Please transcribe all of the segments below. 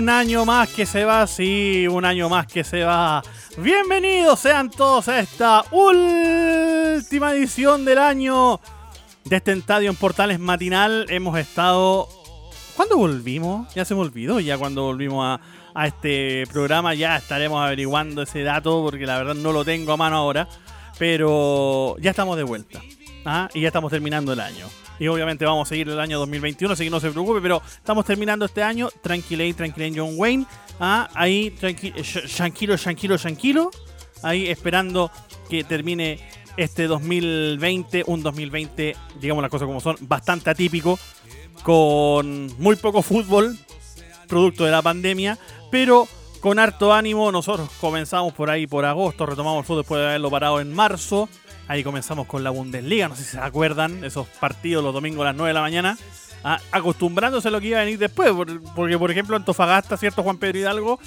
Un año más que se va, sí, un año más que se va. Bienvenidos sean todos a esta última edición del año de este estadio en Portales Matinal. Hemos estado... ¿Cuándo volvimos? Ya se me olvidó, ya cuando volvimos a, este programa ya estaremos averiguando ese dato porque la verdad no lo tengo a mano ahora. Pero ya estamos de vuelta. ¿ah? Y ya estamos terminando el año. Y obviamente vamos a seguir el año 2021, así que no se preocupe, pero estamos terminando este año. Tranquilate, tranquilate John Wayne. ¿ah? Ahí, tranquilo, tranquilo, tranquilo. Ahí esperando que termine este 2020, un 2020, digamos las cosas como son, bastante atípico, con muy poco fútbol, producto de la pandemia, pero con harto ánimo. Nosotros comenzamos por ahí por agosto, retomamos el fútbol después de haberlo parado en marzo. Ahí comenzamos con la Bundesliga, no sé si se acuerdan, esos partidos los domingos a las 9 de la mañana. Acostumbrándose a lo que iba a venir después, porque por ejemplo Antofagasta, ¿cierto? Juan Pedro Hidalgo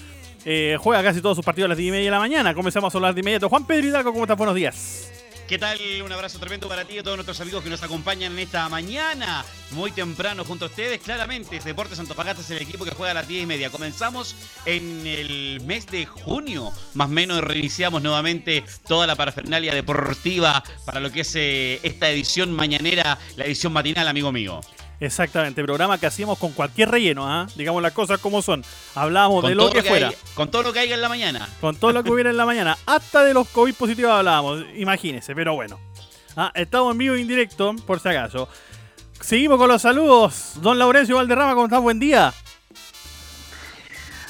eh, juega casi todos sus partidos a las 10 y media de la mañana. Comenzamos a las 10 y. Juan Pedro Hidalgo, ¿cómo estás? Buenos días. ¿Qué tal? Un abrazo tremendo para ti y a todos nuestros amigos que nos acompañan en esta mañana, muy temprano junto a ustedes. Claramente, Deportes Antofagasta es el equipo que juega a las 10 y media. Comenzamos en el mes de junio, más o menos reiniciamos nuevamente toda la parafernalia deportiva para lo que es eh, esta edición mañanera, la edición matinal, amigo mío. Exactamente, programa que hacíamos con cualquier relleno, ¿ah? digamos las cosas como son. Hablábamos de lo que, fuera. con todo lo que haya en la mañana. Con todo lo que hubiera en la mañana. Hasta de los COVID positivos hablábamos, imagínense, pero bueno. ¿Ah? Estamos en vivo e indirecto, por si acaso. Seguimos con los saludos. Don Laurencio Valderrama, ¿cómo estás? Buen día.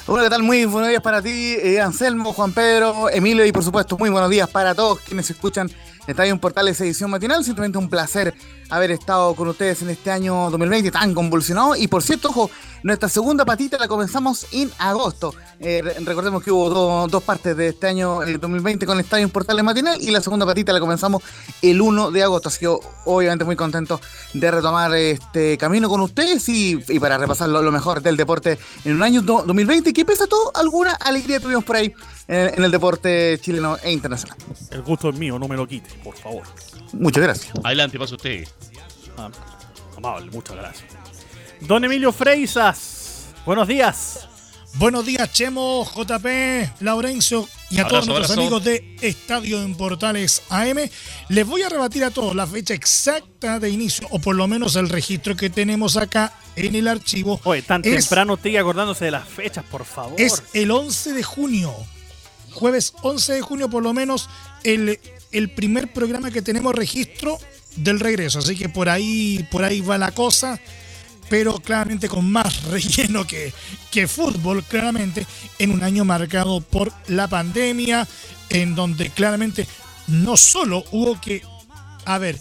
Hola, ¿qué tal? Muy buenos días para ti, eh, Anselmo, Juan Pedro, Emilio y por supuesto muy buenos días para todos quienes escuchan Estadio Portales edición matinal. Simplemente un placer haber estado con ustedes en este año 2020 tan convulsionado. Y por cierto, ojo, nuestra segunda patita la comenzamos en agosto. Eh, recordemos que hubo dos partes de este año, el 2020, con Estadio Portales matinal. Y la segunda patita la comenzamos el 1 de agosto. Así que obviamente muy contento de retomar este camino con ustedes y, para repasar lo, mejor del deporte en un año 2020 que pese a todo, alguna alegría tuvimos por ahí en, el deporte chileno e internacional. El gusto es mío, no me lo quite, por favor. Muchas gracias. Adelante, pasa usted. Ah, amable, muchas gracias. Don Emilio Freisas, buenos días. Buenos días, Chemo, JP, Laurencio y a todos nuestros amigos de Estadio en Portales AM. Les voy a rebatir a todos la fecha exacta de inicio, o por lo menos el registro que tenemos acá en el archivo. Oye, tan temprano estoy acordándose de las fechas, por favor. Es el 11 de junio jueves 11 de junio por lo menos el, el primer programa que tenemos registro del regreso. Así que por ahí, por ahí va la cosa, pero claramente con más relleno que, que fútbol, claramente, en un año marcado por la pandemia, en donde claramente no solo hubo que, a ver,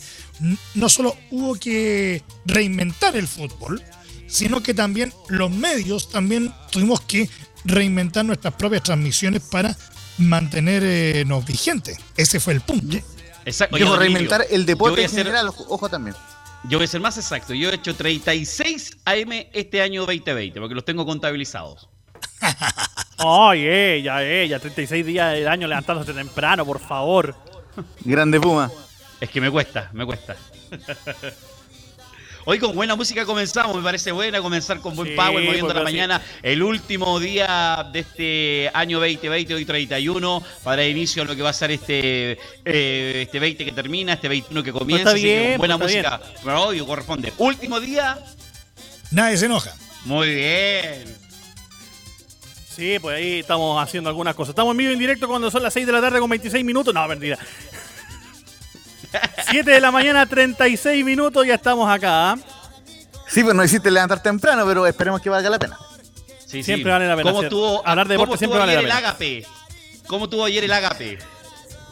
no solo hubo que reinventar el fútbol, sino que también los medios también tuvimos que reinventar nuestras propias transmisiones para mantenernos vigentes. Ese fue el punto. Exacto. Yo reinventar el deporte en general, ojo también. Yo voy a ser más exacto. Yo he hecho 36 AM este año 2020, porque los tengo contabilizados. Ay, ella, ella, 36 días del año levantándose temprano, por favor. Grande Puma. Es que me cuesta, me cuesta. Hoy con buena música comenzamos, me parece buena comenzar con buen power, moviendo la mañana. El último día de este año 2020, hoy 31, para dar inicio a lo que va a ser este, eh, este 20 que termina, este 21 que comienza. está bien, buena música, pero obvio, corresponde. Último día. Nadie se enoja. Muy bien. Sí, pues ahí estamos haciendo algunas cosas. Estamos en vivo en directo cuando son las 6 de la tarde con 26 minutos. No, mentira. 7 de la mañana, 36 minutos, ya estamos acá. ¿ah? Sí, pues no hiciste levantar temprano, pero esperemos que valga la pena. Sí, siempre vale la pena. ¿Cómo estuvo, Hablar de deporte siempre vale la pena. El ¿Cómo tuvo ayer el Agape?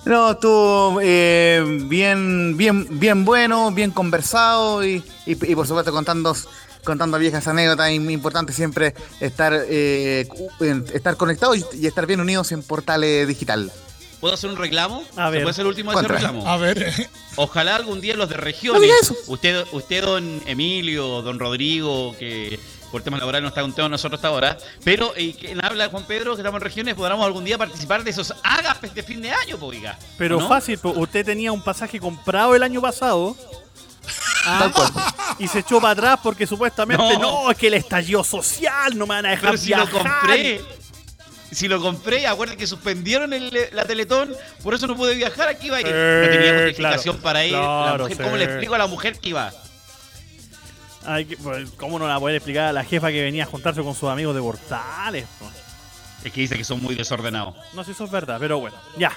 No, estuvo eh, bien, bien, bien bueno, bien conversado y, y, y por supuesto contando, contando viejas anécdotas. Es muy importante siempre estar, eh, estar conectados y, y estar bien unidos en portales digital. ¿Puedo hacer un reclamo? A ¿Se ver. puede ser el último de ese reclamo? A ver, Ojalá algún día los de regiones, usted, usted, don Emilio, don Rodrigo, que por temas laborales no está con nosotros hasta ahora, pero eh, quien habla Juan Pedro, que estamos en regiones, podamos algún día participar de esos ágapes de fin de año, po, oiga. Pero ¿no? fácil, po, usted tenía un pasaje comprado el año pasado. ah, Tal cual. Y se echó para atrás porque supuestamente No. no, es que el estallido social no me van a dejar Pero si lo compré, si lo compré, acuerden que suspendieron el- la Teletón, por eso no pude viajar, aquí iba a ir. Eh, no tenía justificación claro, para ir. La claro, mujer, sí. ¿Cómo le explico a la mujer que iba? Ay, pues, ¿Cómo no la puede explicar a la jefa que venía a juntarse con sus amigos de Portales? po? Es que dice que son muy desordenados. No sé si eso es verdad, pero bueno, ya.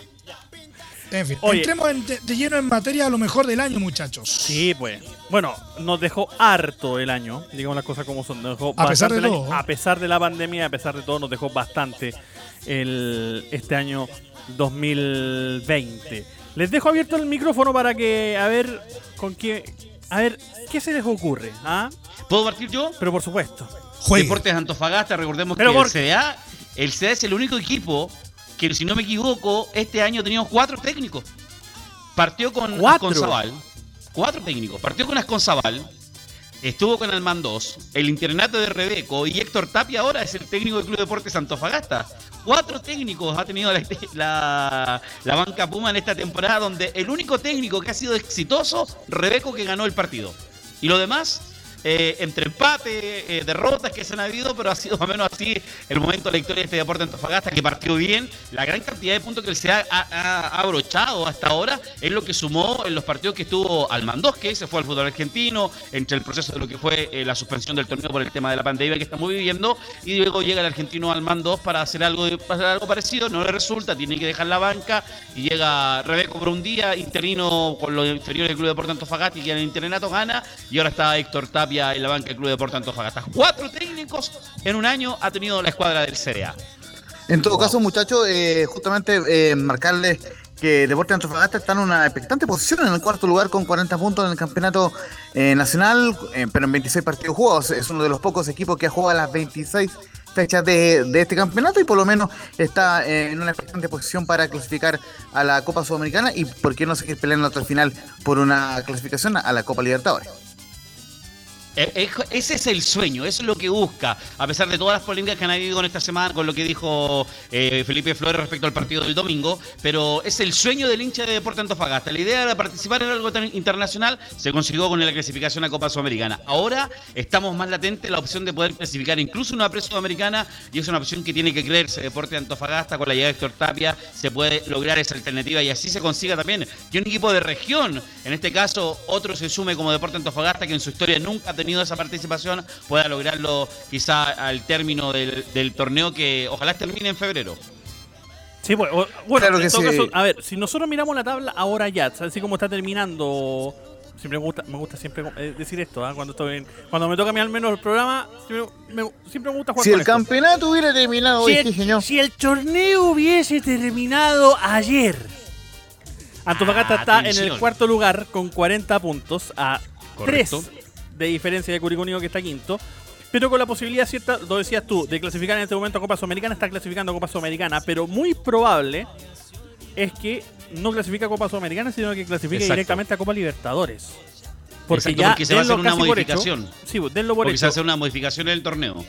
En fin, Oye. entremos en- de, de lleno en materia a lo mejor del año, muchachos. Sí, pues. Bueno, nos dejó harto el año, digamos las cosas como son. Nos dejó A pesar bastante de el año. todo. A pesar de la pandemia, a pesar de todo, nos dejó bastante el, este año 2020. Les dejo abierto el micrófono para que, a ver, con qué. A ver, ¿qué se les ocurre? ¿Ah? ¿Puedo partir yo? Pero por supuesto. Juegue. Deportes Antofagasta, recordemos Pero que por- el CDA, el CDA es el único equipo que, si no me equivoco, este año ha tenido cuatro técnicos. Partió con ¿Cuatro? Asconzabal. Cuatro técnicos. Partió con Asconzabal. Estuvo con Almandós, el internato de Rebeco y Héctor Tapia ahora es el técnico del Club Deportes Antofagasta. Cuatro técnicos ha tenido la, la- la banca Puma en esta temporada donde el único técnico que ha sido exitoso, Rebeco que ganó el partido. Y lo demás, eh, entre empate, eh, derrotas que se han habido, pero ha sido más o menos así el momento de la historia de este deporte Antofagasta, que partió bien. La gran cantidad de puntos que se ha, ha- ha abrochado hasta ahora es lo que sumó en los partidos que estuvo Almandós, que se fue al fútbol argentino, entre el proceso de lo que fue eh, la suspensión del torneo por el tema de la pandemia que estamos viviendo, y luego llega el argentino Almandós para hacer algo, de- hacer algo parecido, no le resulta, tiene que dejar la banca, y llega Rebeco por un día, interino con los inferiores del Club Deporte Antofagasta, y que en el internato gana, y ahora está Héctor Tapia en la banca del Club Deporte Antofagasta. Cuatro técnicos en un año ha tenido la escuadra del CDA. En todo caso, muchachos, eh, justamente eh, marcarles que Deportes Antofagasta está en una expectante posición en el cuarto lugar con 40 puntos en el campeonato eh, nacional, eh, pero en 26 partidos jugados. Es uno de los pocos equipos que ha jugado las 26 fechas de, este campeonato y por lo menos está en una expectante posición para clasificar a la Copa Sudamericana y por qué no seguir peleando hasta el final por una clasificación a la Copa Libertadores. Eh, eh, Ese es el sueño, eso es lo que busca, a pesar de todas las polémicas que han habido con esta semana, con lo que dijo eh, Felipe Flores respecto al partido del domingo, pero es el sueño del hincha de Deporte Antofagasta. La idea era participar en algo internacional, se consiguió con la clasificación a Copa Sudamericana. Ahora estamos más latente la opción de poder clasificar incluso una pre-sudamericana y es una opción que tiene que creerse. Deporte Antofagasta con la llegada de Héctor Tapia se puede lograr esa alternativa y así se consiga también que un equipo de región, en este caso otro se sume como Deporte Antofagasta que en su historia nunca ha tenido esa participación, pueda lograrlo quizá al término del, del torneo que ojalá termine en febrero. Sí, pues, bueno, Claro en que todo sí. caso, a ver, si nosotros miramos la tabla ahora ya, así como está terminando, siempre me gusta, me gusta siempre eh, decir esto, ¿ah? cuando estoy en- cuando me toca a mí al menos el programa, siempre me, siempre me gusta jugar Si con el esto. campeonato hubiera terminado si, hoy, el, señor. si el torneo hubiese terminado ayer, Antofagasta Ah, está en el cuarto lugar con 40 puntos a Correcto. 3 de diferencia de Curicó Unido que está quinto. Pero con la posibilidad cierta, lo decías tú, de clasificar en este momento a Copa Sudamericana, está clasificando a Copa Sudamericana, pero muy probable es que no clasifique a Copa Sudamericana, sino que clasifique Exacto. directamente a Copa Libertadores. Porque Exacto, ya porque se va a hacer una hecho. modificación. Sí, pues, denlo por Porque se hecho. hace una modificación en el torneo.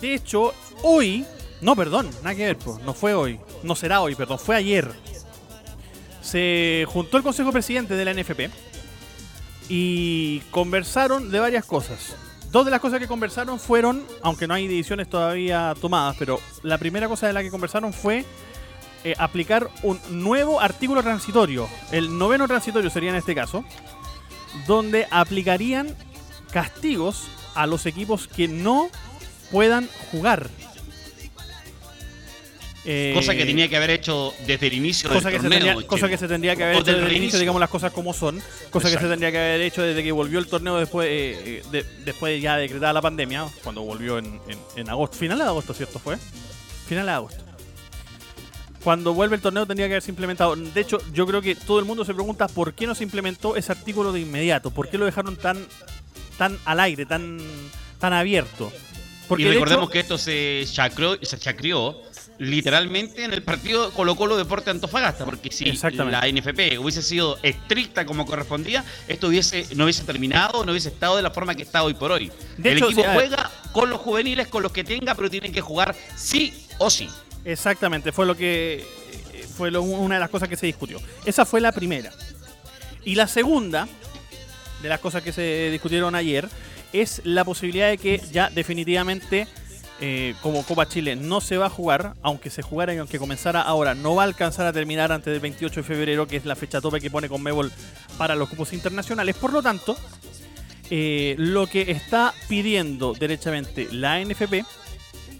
De hecho, hoy, no, perdón, nada que ver, pues, no fue hoy, no será hoy, perdón, fue ayer. Se juntó el Consejo Presidente de la NFP y conversaron de varias cosas. Dos de las cosas que conversaron fueron, aunque no hay decisiones todavía tomadas, pero la primera cosa de la que conversaron fue eh, aplicar un nuevo artículo transitorio, el noveno transitorio sería en este caso, donde aplicarían castigos a los equipos que no puedan jugar. Eh, Cosa que tenía que haber hecho desde el inicio cosa del que, se tendría, cosa que se tendría que haber hecho desde el inicio, digamos las cosas como son, cosa que se tendría que haber hecho desde que volvió el torneo después eh, de, después ya decretada la pandemia, cuando volvió en, en- en agosto, final de agosto, ¿cierto fue? Final de agosto. cuando vuelve el torneo tendría que haberse implementado. De hecho, yo creo que todo el mundo se pregunta por qué no se implementó ese artículo de inmediato, por qué lo dejaron tan, tan al aire, tan, tan abierto. Porque y recordemos que esto se chacreó, se chacrió literalmente en el partido Colo Colo Deporte Antofagasta, porque si la NFP hubiese sido estricta como correspondía, esto hubiese, no hubiese terminado, no hubiese estado de la forma que está hoy por hoy. el equipo juega con los juveniles, con los que tenga, pero tienen que jugar sí o sí. Exactamente, fue lo que fue una de las cosas que se discutió. Esa fue la primera. Y la segunda de las cosas que se discutieron ayer es la posibilidad de que ya definitivamente eh, como Copa Chile no se va a jugar, aunque se jugara y aunque comenzara ahora, no va a alcanzar a terminar antes del 28 de febrero, que es la fecha tope que pone con Mebol para los cupos internacionales. Por lo tanto, eh, lo que está pidiendo derechamente la NFP,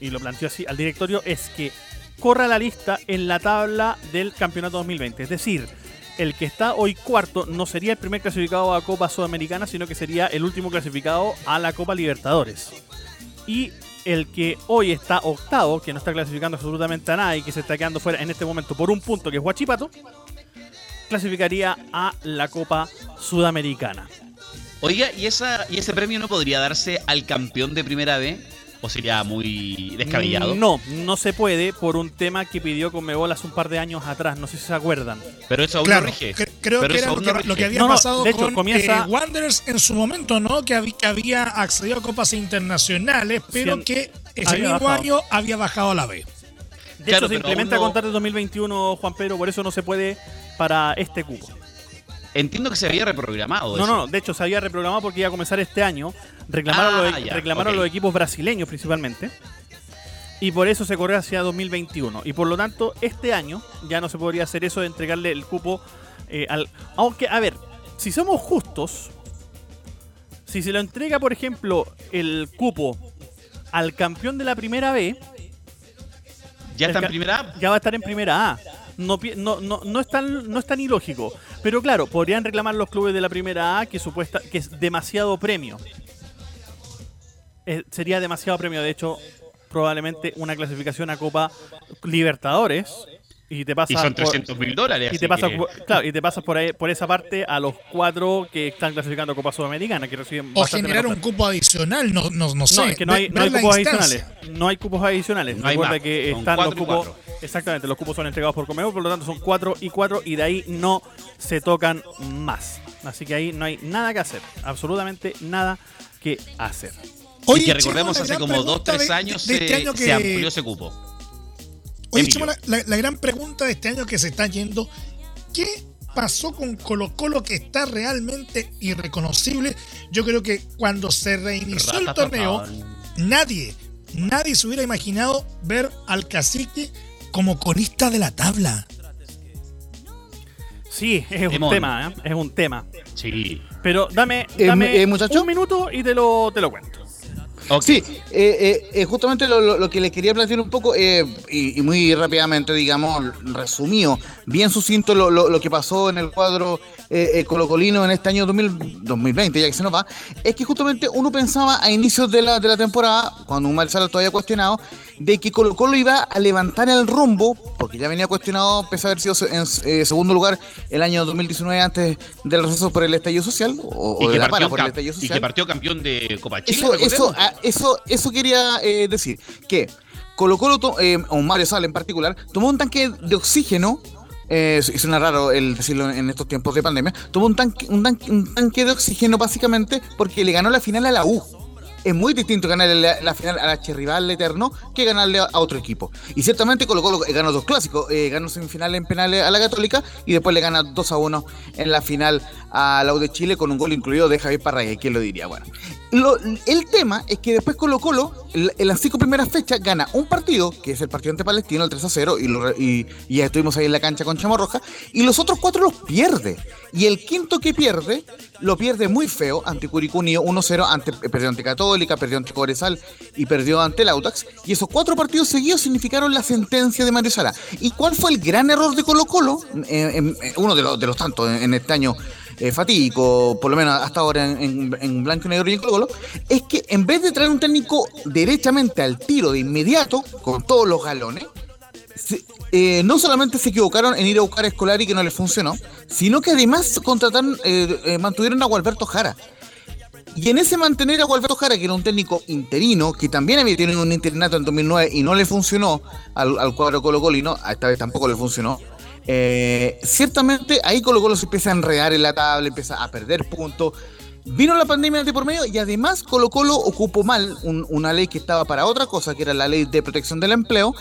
y lo planteó así al directorio, es que corra la lista en la tabla del campeonato 2020. Es decir, el que está hoy cuarto no sería el primer clasificado a Copa Sudamericana, sino que sería el último clasificado a la Copa Libertadores. Y el que hoy está octavo, que no está clasificando absolutamente a nada y que se está quedando fuera en este momento por un punto, que es Huachipato, clasificaría a la Copa Sudamericana. Oiga, ¿y, ¿y ese premio no podría darse al campeón de primera B? ¿O sería muy descabellado? No, no se puede por un tema que pidió Conmebol hace un par de años atrás, no sé si se acuerdan. Pero eso aún no rige. creo que era lo que, había pasado con comienza... Eh, Wanderers en su momento, ¿no? Que había, que había accedido a copas internacionales, pero que ese mismo año había bajado a la B. De hecho, se implementa a contar de 2021, Juan Pedro, por eso no se puede para este cupo. Entiendo que se había reprogramado. No, no, de hecho se había reprogramado porque iba a comenzar este año. Reclamaron, los, reclamaron los equipos brasileños principalmente. Y por eso se corrió hacia 2021. Y por lo tanto, este año ya no se podría hacer eso de entregarle el cupo eh, al. Aunque, a ver, si somos justos, si se lo entrega, por ejemplo, el cupo al campeón de la primera B. ¿Ya está en primera A? Ya va a estar en primera A no, no, no, es tan, no es tan ilógico. Pero claro, podrían reclamar los clubes de la primera A que, supuesta, que es demasiado premio. Eh, sería demasiado premio. De hecho, probablemente una clasificación a Copa Libertadores y te pasas son 300 mil dólares. Y te, pasas, claro, y te pasas por ahí, por esa parte a los cuatro que están clasificando Copa Sudamericana, que reciben O generar un cupo adicional, no, no, no sé. No, es que no hay, no hay cupos adicionales. No hay cupos adicionales. No Recuerda que están los cupos. Exactamente, los cupos son entregados por Comeo, por lo tanto son cuatro y cuatro y de ahí no se tocan más. Así que ahí no hay nada que hacer. Absolutamente nada que hacer. y que recordemos, hace como dos, tres años este se, se amplió ese cupo. Oye, la, gran pregunta de este año que se está yendo, ¿qué pasó con Colo Colo que está realmente irreconocible? Yo creo que cuando se reinició el torneo, nadie, nadie se hubiera imaginado ver al cacique como corista de la tabla. Sí, es un tema, ¿eh? es un tema. Sí. Pero dame, eh, dame eh, un minuto y te lo, te lo cuento. Sí, eh, eh, justamente lo, que les quería plantear un poco, eh, y, muy rápidamente, digamos, resumido, bien sucinto lo, lo, que pasó en el cuadro colocolino en este año 2020, ya que se nos va, es que justamente uno pensaba a inicios de la, de la temporada, cuando un Marsala todavía cuestionado, de que Colo Colo iba a levantar el rumbo, porque ya venía cuestionado, pese a haber sido en eh, segundo lugar el año 2019 antes del receso por el estallido social, o, de la para por el estallido social. Y que partió campeón de Copa Chile. Eso, eso, eso, eso, quería eh, decir, que Colo Colo, eh, o Mario Sala en particular, tomó un tanque de oxígeno eh, suena raro el decirlo en estos tiempos de pandemia, tomó un tanque, un, un tanque de oxígeno básicamente porque le ganó la final a la U es muy distinto ganarle la, final al H rival eterno que ganarle a, otro equipo. Y ciertamente Colo Colo ganó dos clásicos, eh, ganó semifinal en penales a la Católica y después le gana 2 a 1 en la final a la U de Chile con un gol incluido de Javier Parraya, ¿quién lo diría? Bueno, el tema es que después Colo Colo, en las cinco primeras fechas, gana un partido, que es el partido ante Palestino, el 3 a 0, y, ya estuvimos ahí en la cancha con Chamo Roja, y los otros cuatro los pierde. Y el quinto que pierde, lo pierde muy feo ante Curicuni 1-0, ante, eh, perdió ante Católica, perdió ante Cobresal y perdió ante el Autax. Y esos cuatro partidos seguidos significaron la sentencia de Mario Sala. ¿Y cuál fue el gran error de Colo Colo? uno de los, de los tantos en este año eh, fatídico, por lo menos hasta ahora en, blanco y negro y en Colo es que en vez de traer un técnico derechamente al tiro de inmediato, con todos los galones, eh, no solamente se equivocaron en ir a buscar a Escolari que no les funcionó, sino que además contrataron, eh, eh, mantuvieron a Gualberto Jara. Y en ese mantener a Gualberto Jara, que era un técnico interino, que también había tenido un interinato en 2009 y no le funcionó al, cuadro Colo Colo y no, esta vez tampoco le funcionó, ciertamente ahí Colo Colo se empieza a enredar en la tabla, empieza a perder puntos. Vino la pandemia de por medio y además Colo Colo ocupó mal una ley que estaba para otra cosa, que era la ley de protección del empleo,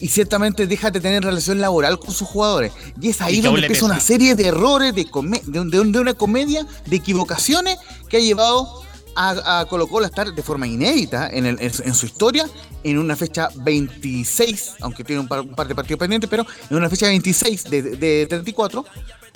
y ciertamente deja de tener relación laboral con sus jugadores. Y es ahí donde empieza una serie de errores, de, de, una comedia, de equivocaciones que ha llevado a, Colo Colo a estar de forma inédita en, su historia en una fecha 26, aunque tiene un par, de partidos pendientes, pero en una fecha 26 de, de 34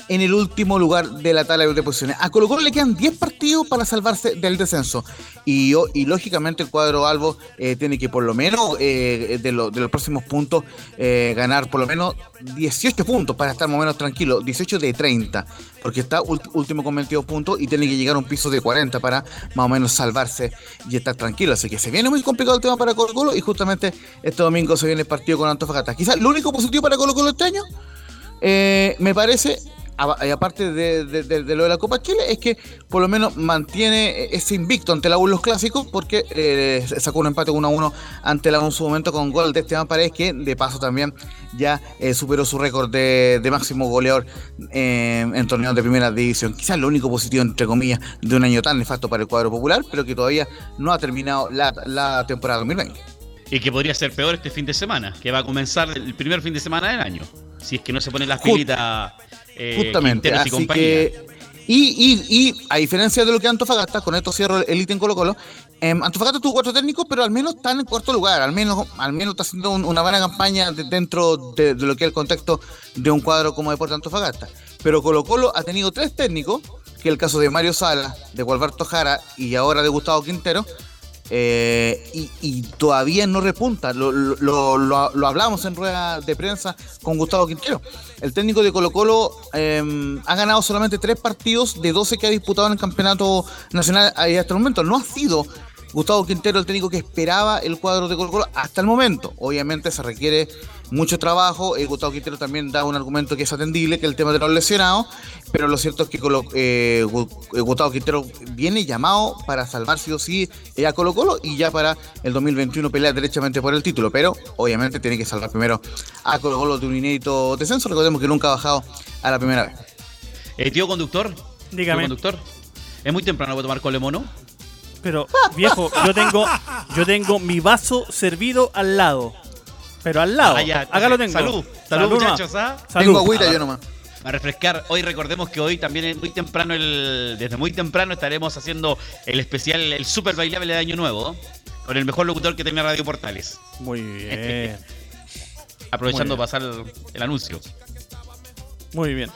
en el último lugar de la tabla de posiciones. A Colo Colo le quedan 10 partidos para salvarse del descenso. Y, y lógicamente el cuadro Albo eh, tiene que por lo menos eh, de, los próximos puntos eh, ganar por lo menos 18 puntos para estar más o menos tranquilo. 18 de 30. Porque está último con 22 puntos y tiene que llegar a un piso de 40 para más o menos salvarse y estar tranquilo. Así que se viene muy complicado el tema para Colo Colo y justamente este domingo se viene el partido con Antofagasta. Quizás lo único positivo para Colo Colo este año me parece aparte de, lo de la Copa Chile, es que por lo menos mantiene ese invicto ante la U los clásicos, porque eh, sacó un empate 1 a 1 ante la U en su momento con gol de Esteban Paredes, que de paso también ya eh, superó su récord de, máximo goleador en torneos de primera división. Quizás lo único positivo, entre comillas, de un año tan nefasto para el cuadro popular, pero que todavía no ha terminado la, la temporada 2020. Y que podría ser peor este fin de semana, que va a comenzar el primer fin de semana del año. Si es que no se ponen las pilitas eh, Justamente, así que. Y, y, y, a diferencia de lo que Antofagasta, con esto cierro el ítem Colo Colo, em, Antofagasta tuvo cuatro técnicos, pero al menos está en cuarto lugar, al menos, al menos está haciendo una buena campaña dentro de, lo que es el contexto de un cuadro como Deporte Antofagasta. Pero Colo Colo ha tenido tres técnicos, que es el caso de Mario Sala, de Gualberto Jara y ahora de Gustavo Quintero, eh, y, todavía no repunta. Lo, lo, hablamos en rueda de prensa con Gustavo Quintero. El técnico de Colo Colo em, ha ganado solamente tres partidos de 12 que ha disputado en el campeonato nacional hasta el momento. No ha sido Gustavo Quintero el técnico que esperaba el cuadro de Colo Colo hasta el momento. Obviamente se requiere mucho trabajo. Eh, Gustavo Quintero también da un argumento que es atendible, que es el tema de los lesionados, pero lo cierto es que eh, eh, Gustavo Quintero viene llamado para salvar sí o sí a Colo Colo y ya para el 2021 pelear derechamente por el título, pero obviamente tiene que salvar primero a Colo Colo de un inédito descenso. Recordemos que nunca ha bajado a la primera vez. tío conductor, dígame. conductor, ¿es muy temprano para tomar colemono? Pero, viejo, yo tengo, yo tengo mi vaso servido al lado. Pero al lado. Ah, Acá lo tengo. Salud, salud, muchachos. ¿ah? Tengo agüita yo nomás. A refrescar. Hoy recordemos que hoy también es muy temprano, el, desde muy temprano estaremos haciendo el especial, el super bailable de Año Nuevo, con el mejor locutor que tiene Radio Portales. Muy bien. Aprovechando pasar el, anuncio. Muy bien.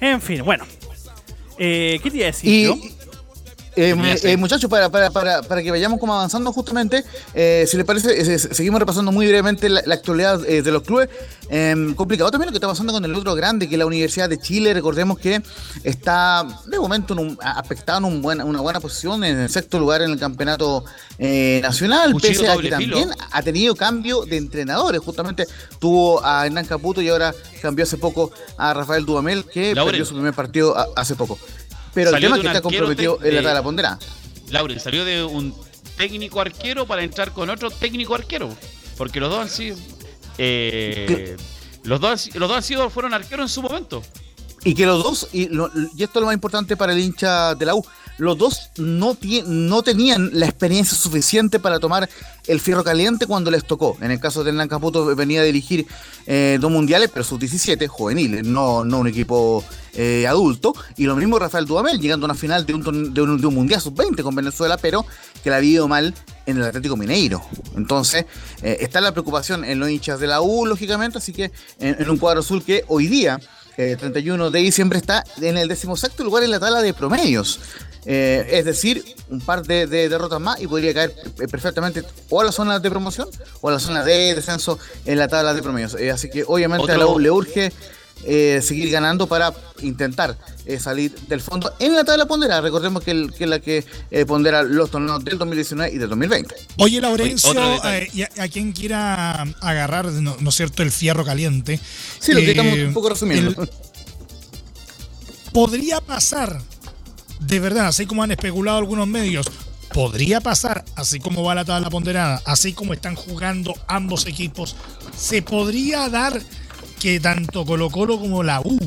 En fin, bueno. Eh, ¿Qué te iba a decir yo? Eh, eh, muchachos, para, para, para, para, que vayamos como avanzando justamente, eh, si les parece, seguimos repasando muy brevemente la, actualidad de los clubes. Em, complicado también lo que está pasando con el otro grande, que es la Universidad de Chile. Recordemos que está de momento en un, aspectado en un una buena posición, en el sexto lugar en el campeonato nacional, pese a que también ha tenido cambio de entrenadores. Justamente tuvo a Hernán Caputo y ahora cambió hace poco a Rafael Dudamel, que perdió su primer partido hace poco. Pero el tema es que está comprometido en la tabla ponderada. Lauren, salió de un técnico arquero para entrar con otro técnico arquero. Porque los dos han sido. Eh, los, dos, los dos han sido, fueron arqueros en su momento. Y que los dos, y, y esto es lo más importante para el hincha de la U, los dos no, tenían la experiencia suficiente para tomar el fierro caliente cuando les tocó. En el caso de Hernán Caputo venía a dirigir eh, dos mundiales, pero sus 17 juveniles, no, un equipo eh, adulto. Y lo mismo Rafael Dudamel, llegando a una final de un, mundial sub-20 con Venezuela, pero que la ha vivido mal en el Atlético Mineiro. Entonces, eh, está la preocupación en los hinchas de la U, lógicamente, así que en un cuadro azul que hoy día 31 de diciembre está en el decimosexto lugar en la tabla de promedios. Eh, es decir, un par de, derrotas más y podría caer eh, perfectamente o a la zona de promoción o a la zona de descenso en la tabla de promedios. Eh, así que obviamente a la U le urge eh, seguir ganando para intentar eh, salir del fondo en la tabla ponderada. Recordemos que, el- que es la que eh, pondera los torneos del 2019 y del 2020. Oye, Laurencio, Oye, eh, y a, a quien quiera agarrar, no, ¿no es cierto?, el fierro caliente. Sí, lo que eh, estamos un poco resumiendo. el- podría pasar, de verdad, así como han especulado algunos medios, podría pasar, así como va la tabla ponderada, así como están jugando ambos equipos, se podría dar que tanto Colo Colo como la U,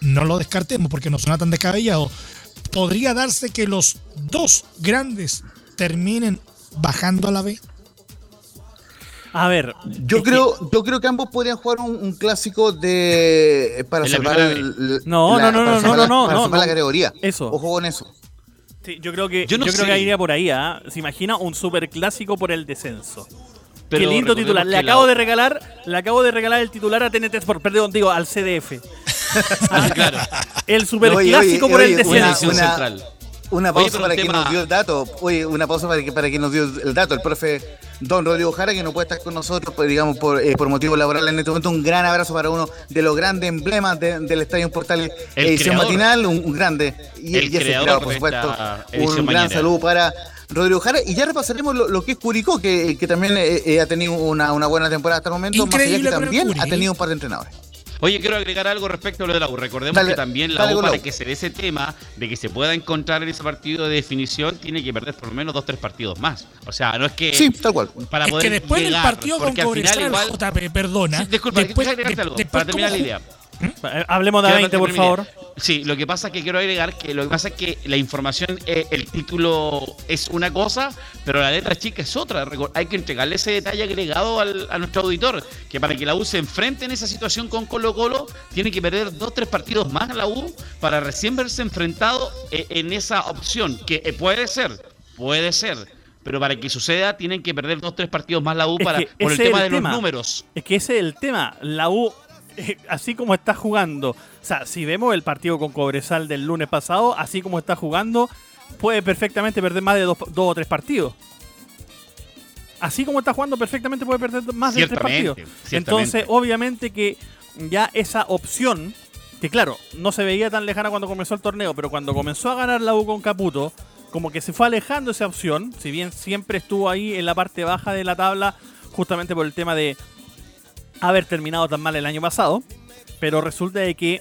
no lo descartemos porque no suena tan descabellado, podría darse que los dos grandes terminen bajando a la B. A ver, Yo es que- creo, yo creo que ambos podrían jugar un, un clásico de para En la salvar el- No, la- no, no, para no, salvar no, la- no, para no, salvar la no. categoría. Eso. Ojo con eso. sí, yo creo que Yo yo, no creo sé. que iría por ahí, ¿ah? Se imagina un super clásico por el descenso. Pero Qué lindo titular. Le la- acabo de regalar, le acabo de regalar el titular a TNT Sport, perdón, digo, al CDF. Ah, claro. El super Oye, clásico oye, por oye, el Una Una- descenso. una- central. Una pausa para un quien tema- nos dio el dato. Oye, una pausa para, que, para quien nos dio el dato. El profe Don Rodrigo Jara, que no puede estar con nosotros, pues, digamos, por, eh, por motivos laborales en este momento. Un gran abrazo para uno de los grandes emblemas de- del Estadio Portales El edición creador. matinal. Un, un grande. Y, El y ese creador creador, por supuesto. Un gran saludo para Rodrigo Jara. Y ya repasaremos lo, lo que es Curicó, que, que también eh, eh, ha tenido una, una buena temporada hasta el momento. más allá Increíble que también ha tenido un par de entrenadores. Oye, quiero agregar algo respecto a lo de la U. Recordemos Dale, que también la U, para U. que se dé ese tema de que se pueda encontrar en ese partido de definición, tiene que perder por lo menos dos, tres partidos más. O sea, no es que. Sí, tal cual. Para es poder que después del llegar, partido con porque al final Cobresal, igual- JP, perdona. Sí, disculpa, después, de- algo, después para terminar la idea. Eh, Hablemos de Quiero 20, por favor. Sí, lo que pasa es que quiero agregar que lo que pasa es que la información, eh, el título es una cosa, pero la letra chica es otra. Hay que entregarle ese detalle agregado al- a nuestro auditor, que para que la U se enfrente en esa situación con Colo Colo, tiene que perder dos, tres partidos más la U para recién verse enfrentado eh, en esa opción, que eh, puede ser, puede ser. Pero para que suceda, tienen que perder dos, tres partidos más la U para, por el tema el de los números. Es que ese es el tema. La U, eh, así como está jugando, o sea, si vemos el partido con Cobresal del lunes pasado, así como está jugando, puede perfectamente perder más de dos, dos o tres partidos. Así como está jugando, perfectamente puede perder más de tres partidos. Entonces, obviamente que ya esa opción, que claro, no se veía tan lejana cuando comenzó el torneo, pero cuando comenzó a ganar la U con Caputo, como que se fue alejando esa opción, si bien siempre estuvo ahí en la parte baja de la tabla, justamente por el tema de haber terminado tan mal el año pasado, pero resulta de que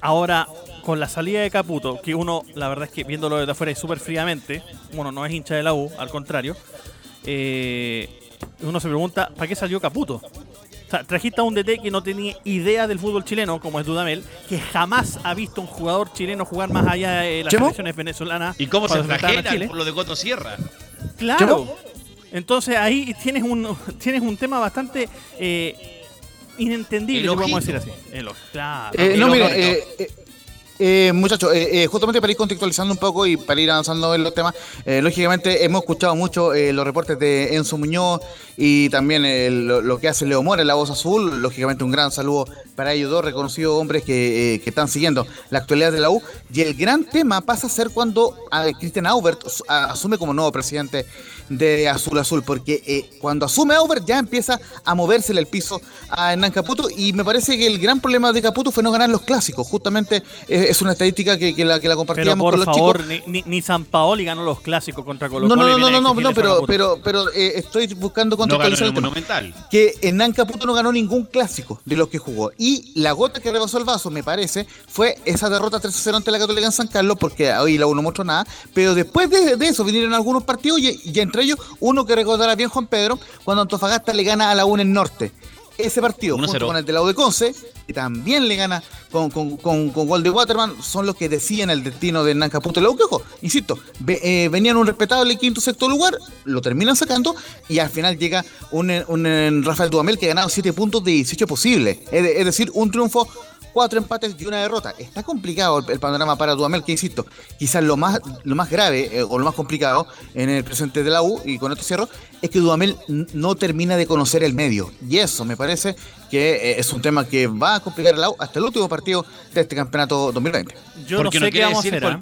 ahora con la salida de Caputo, que uno, la verdad es que viéndolo desde afuera y súper fríamente, uno no es hincha de la U, al contrario, eh, uno se pregunta, ¿para qué salió Caputo? O sea, trajiste a un DT que no tenía idea del fútbol chileno, como es Dudamel, que jamás ha visto un jugador chileno jugar más allá de las ¿Chemo? selecciones venezolanas. ¿Y cómo se Chile. por lo de Coto Sierra? Claro. Entonces ahí tienes un tienes un tema bastante eh, inentendible, podemos ojito. decir así. El claro. Eh, el no, mire, eh, eh, eh, muchachos, eh, eh, justamente para ir contextualizando un poco y para ir avanzando en los temas, eh, lógicamente hemos escuchado mucho eh, los reportes de Enzo Muñoz y también eh, lo, lo que hace Leo Mora en La Voz Azul, lógicamente un gran saludo para ellos dos reconocidos hombres que, eh, que están siguiendo la actualidad de la U. Y el gran tema pasa a ser cuando Cristian Aubert as- a- asume como nuevo presidente de Azul Azul, porque eh, cuando asume Aubert ya empieza a movérsele el piso a Hernán Caputo y me parece que el gran problema de Caputo fue no ganar los clásicos, justamente eh, es una estadística que, que la, que la pero compartíamos por con los favor, chicos. ni, ni, ni San Paoli ganó los clásicos contra Colo No, no, no, no, a no, no, a pero, pero, pero eh, estoy buscando No contextualizar el. Monumental. que Hernán Caputo no ganó ningún clásico de los que jugó. Y la gota que rebasó el vaso, me parece, fue esa derrota 3-0 ante la Católica en San Carlos, porque hoy la U no mostró nada. Pero después de, de eso vinieron algunos partidos y, y entre ellos uno que recordará bien Juan Pedro, cuando Antofagasta le gana a la U en norte. Ese partido, 1-0. junto con el de la U de Conce, que también le gana con, con, con, con gol de Waterman, son los que decían el destino de U que, ojo, insisto, ve- eh, venían un respetable quinto sexto lugar, lo terminan sacando y al final llega un, un, un Rafael Dudamel que ha ganado 7 puntos de 18 posibles. Es, de- es decir, un triunfo, cuatro empates y una derrota. Está complicado el, el panorama para Dudamel, que insisto, quizás lo más, lo más grave eh, o lo más complicado en el presente de la U, y con esto cierro, es que Dudamel no termina de conocer el medio. Y eso me parece que eh, es un tema que va a complicar a la U hasta el último partido de este campeonato 2020. Yo no Porque sé qué vamos a hacer. por- ¿ah?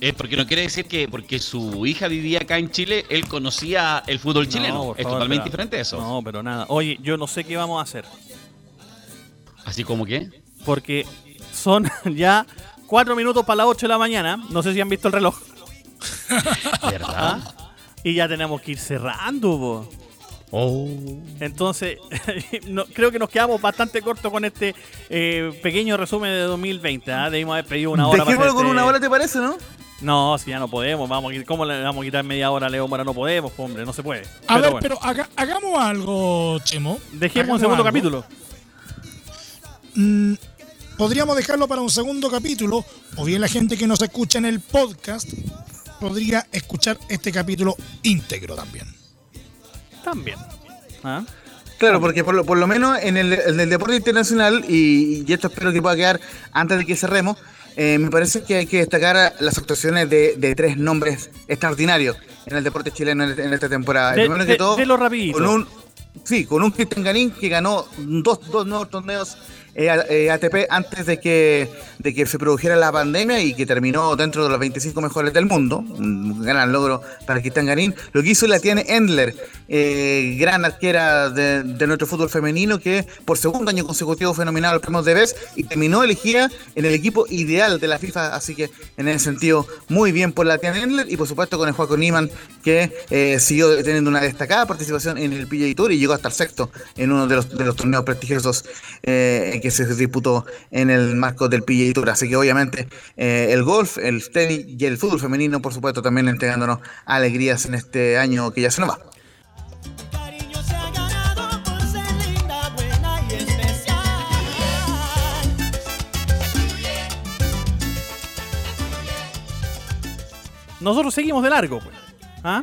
eh, porque no quiere decir que porque su hija vivía acá en Chile, él conocía el fútbol chileno. No, por es favor, totalmente pero- diferente eso. No, pero nada. Oye, yo no sé qué vamos a hacer. Así como que. Porque son ya cuatro minutos para las 8 de la mañana. No sé si han visto el reloj. ¿Verdad? Y ya tenemos que ir cerrando, po. Oh. Entonces, no- creo que nos quedamos bastante cortos con este eh, pequeño resumen de 2020. ¿ah? Debimos haber pedido una hora para Dejémoslo con este- una hora, ¿te parece, no? No, si ya no podemos. Vamos a, ¿Cómo le vamos a quitar media hora a Leo Mora? No podemos, po, hombre, no se puede. A Pero ver, bueno, pero haga- hagamos algo, Chemo. dejemos un Hagamos segundo algo. capítulo. Mm, podríamos dejarlo para un segundo capítulo, o bien la gente que nos escucha en el podcast podría escuchar este capítulo íntegro también. También. ¿Ah? Claro, porque por lo, por lo menos en el, en el deporte internacional, y, y esto espero que pueda quedar antes de que cerremos, eh, me parece que hay que destacar las actuaciones de, de tres nombres extraordinarios en el deporte chileno en, en esta temporada. El De, primero de- que todo, de lo rapidito. con un, sí, con un Cristian Garín que ganó dos, dos nuevos torneos eh, a- eh, ATP antes de que, de que se produjera la pandemia y que terminó dentro de los 25 mejores del mundo. Un gran logro para Cristian Garín. Lo que hizo la tiene Endler, eh, gran arquera de, nuestro fútbol femenino que por segundo año consecutivo fue nominada a los premios de BES y terminó elegida en el equipo ideal de la FIFA. Así que en ese sentido, muy bien por la tiene Endler y por supuesto con el Juaco Niman que siguió teniendo una destacada participación en el PGA Tour y llegó hasta el sexto en uno de los, de los torneos prestigiosos eh, que se disputó en el marco del PGA Tour. Así que obviamente eh, el golf, el tenis y el fútbol femenino, por supuesto, también entregándonos alegrías en este año que ya se nos va. Nosotros seguimos de largo, pues. ¿Ah?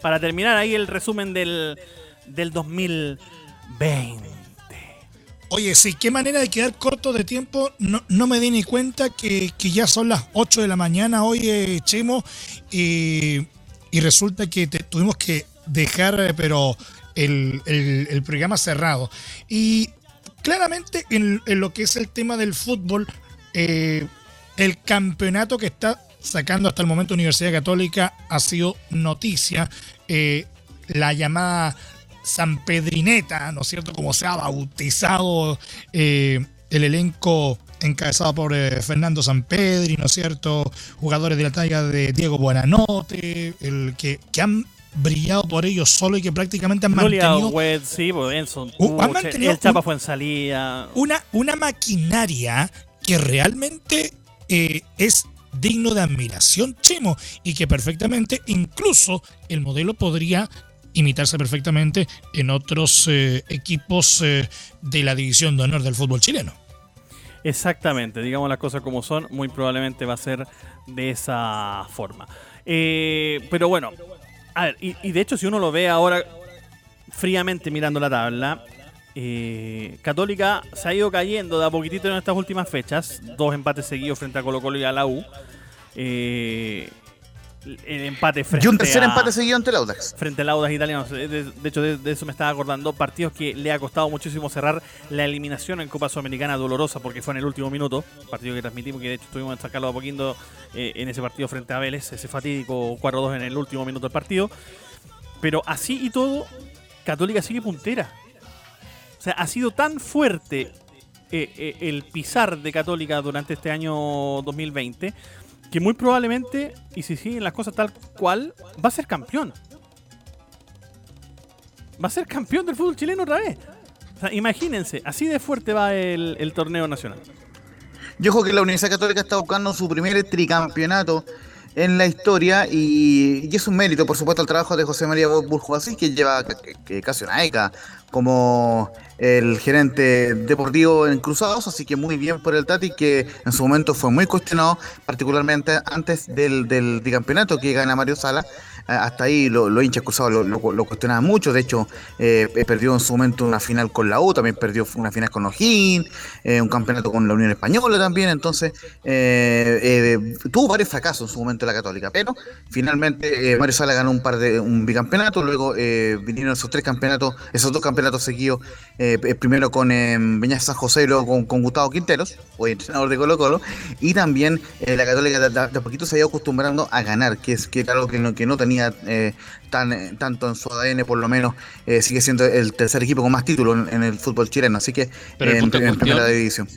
Para terminar ahí el resumen del, del 2020. Oye, sí, qué manera de quedar corto de tiempo. No, no me di ni cuenta que, que ya son las 8 de la mañana hoy, eh, Chemo. Y, y resulta que tuvimos que dejar, eh, pero el, el- el programa cerrado. Y claramente en, en lo que es el tema del fútbol, eh, el campeonato que está sacando hasta el momento Universidad Católica ha sido noticia. Eh, la llamada San Pedrineta, ¿no es cierto? Como se ha bautizado eh, el elenco encabezado por eh, Fernando Sampedri, ¿no es cierto? Jugadores de la talla de Diego Buenanote, el que, que han brillado por ellos solo y que prácticamente han Julia mantenido Wed, sí, pues. Uh, han Puche, mantenido el Chapa un- fue en salida. una, una maquinaria que realmente eh, es digno de admiración, Chemo, y que perfectamente, incluso el modelo podría imitarse perfectamente en otros eh, equipos eh, de la división de honor del fútbol chileno. Exactamente, digamos las cosas como son, muy probablemente va a ser de esa forma. Eh, pero bueno, a ver, y, de hecho si uno lo ve ahora fríamente mirando la tabla, eh, Católica se ha ido cayendo de a poquitito en estas últimas fechas, dos empates seguidos frente a Colo Colo y a la U. Eh, el empate frente Y un tercer a- empate seguido ante el Audax. frente al Audas italianos. De, hecho, de, de eso me estaba acordando. Partidos que le ha costado muchísimo cerrar la eliminación en Copa Sudamericana dolorosa porque fue en el último minuto. Partido que transmitimos, que de hecho estuvimos en San Carlos de Apoquindo eh, en ese partido frente a Vélez, ese fatídico 4-2 en el último minuto del partido. Pero así y todo, Católica sigue puntera. O sea, ha sido tan fuerte eh, eh, el pisar de Católica durante este año 2020 que muy probablemente, y si siguen las cosas tal cual, va a ser campeón. Va a ser campeón del fútbol chileno otra vez. O sea, imagínense, así de fuerte va el, el torneo nacional. Yo creo que la Universidad Católica está buscando su primer tricampeonato en la historia y, y es un mérito, por supuesto, el trabajo de José María Burjuasí, que lleva que casi una década como el gerente deportivo en Cruzados, así que muy bien por el Tati, que en su momento fue muy cuestionado, particularmente antes del, del tricampeonato que gana Mario Sala. Hasta ahí los lo hinchas cruzados lo, lo, cuestionaban mucho, de hecho eh, perdió en su momento una final con la U, también perdió una final con O'Higgins, eh, un campeonato con la Unión Española también, entonces eh, eh, tuvo varios fracasos en su momento la Católica, pero finalmente Mario Sala ganó un par de un bicampeonato, luego vinieron esos tres campeonatos, esos dos campeonatos seguidos, primero con Beñat San José y luego con, con Gustavo Quinteros, hoy entrenador de Colo Colo, y también la Católica de, de- poquito se ha ido acostumbrando a ganar, que es que algo que no, que no tenía eh, tan eh, tanto en su ADN, por lo menos eh, sigue siendo el tercer equipo con más títulos en, en el fútbol chileno, así que en, primera división.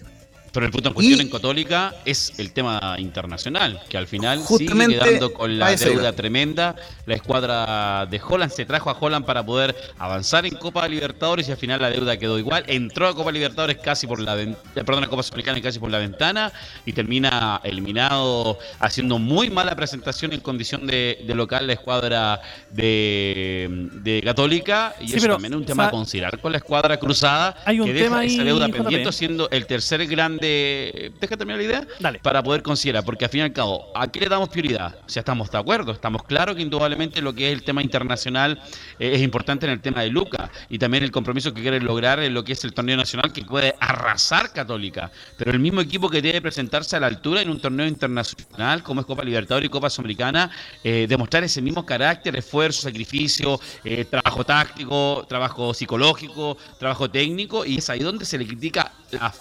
Pero el punto en cuestión Y- en Católica es el tema internacional, que al final Justamente sigue quedando con la deuda iba. tremenda. La escuadra de Holland se trajo a Holland para poder avanzar en Copa Libertadores y al final la deuda quedó igual. Entró a Copa Libertadores casi por la eh, perdón, a Copa Sudamericana casi por la ventana y termina eliminado haciendo muy mala presentación en condición de, de local la escuadra de, de Católica. Y Sí, eso pero, también es un tema o sea, a considerar con la escuadra cruzada Hay un que deja tema esa ahí, deuda pendiente siendo el tercer grande. Deja terminar la idea. Dale. Para poder considerar, porque al fin y al cabo, ¿a qué le damos prioridad? O sea, estamos de acuerdo, estamos claros que indudablemente lo que es el tema internacional eh, es importante en el tema de Luca y también el compromiso que quiere lograr en lo que es el torneo nacional que puede arrasar Católica. Pero el mismo equipo que debe presentarse a la altura en un torneo internacional como es Copa Libertadores y Copa Sudamericana, eh, demostrar ese mismo carácter, esfuerzo, sacrificio, eh, trabajo táctico, trabajo psicológico, trabajo técnico, y es ahí donde se le critica la-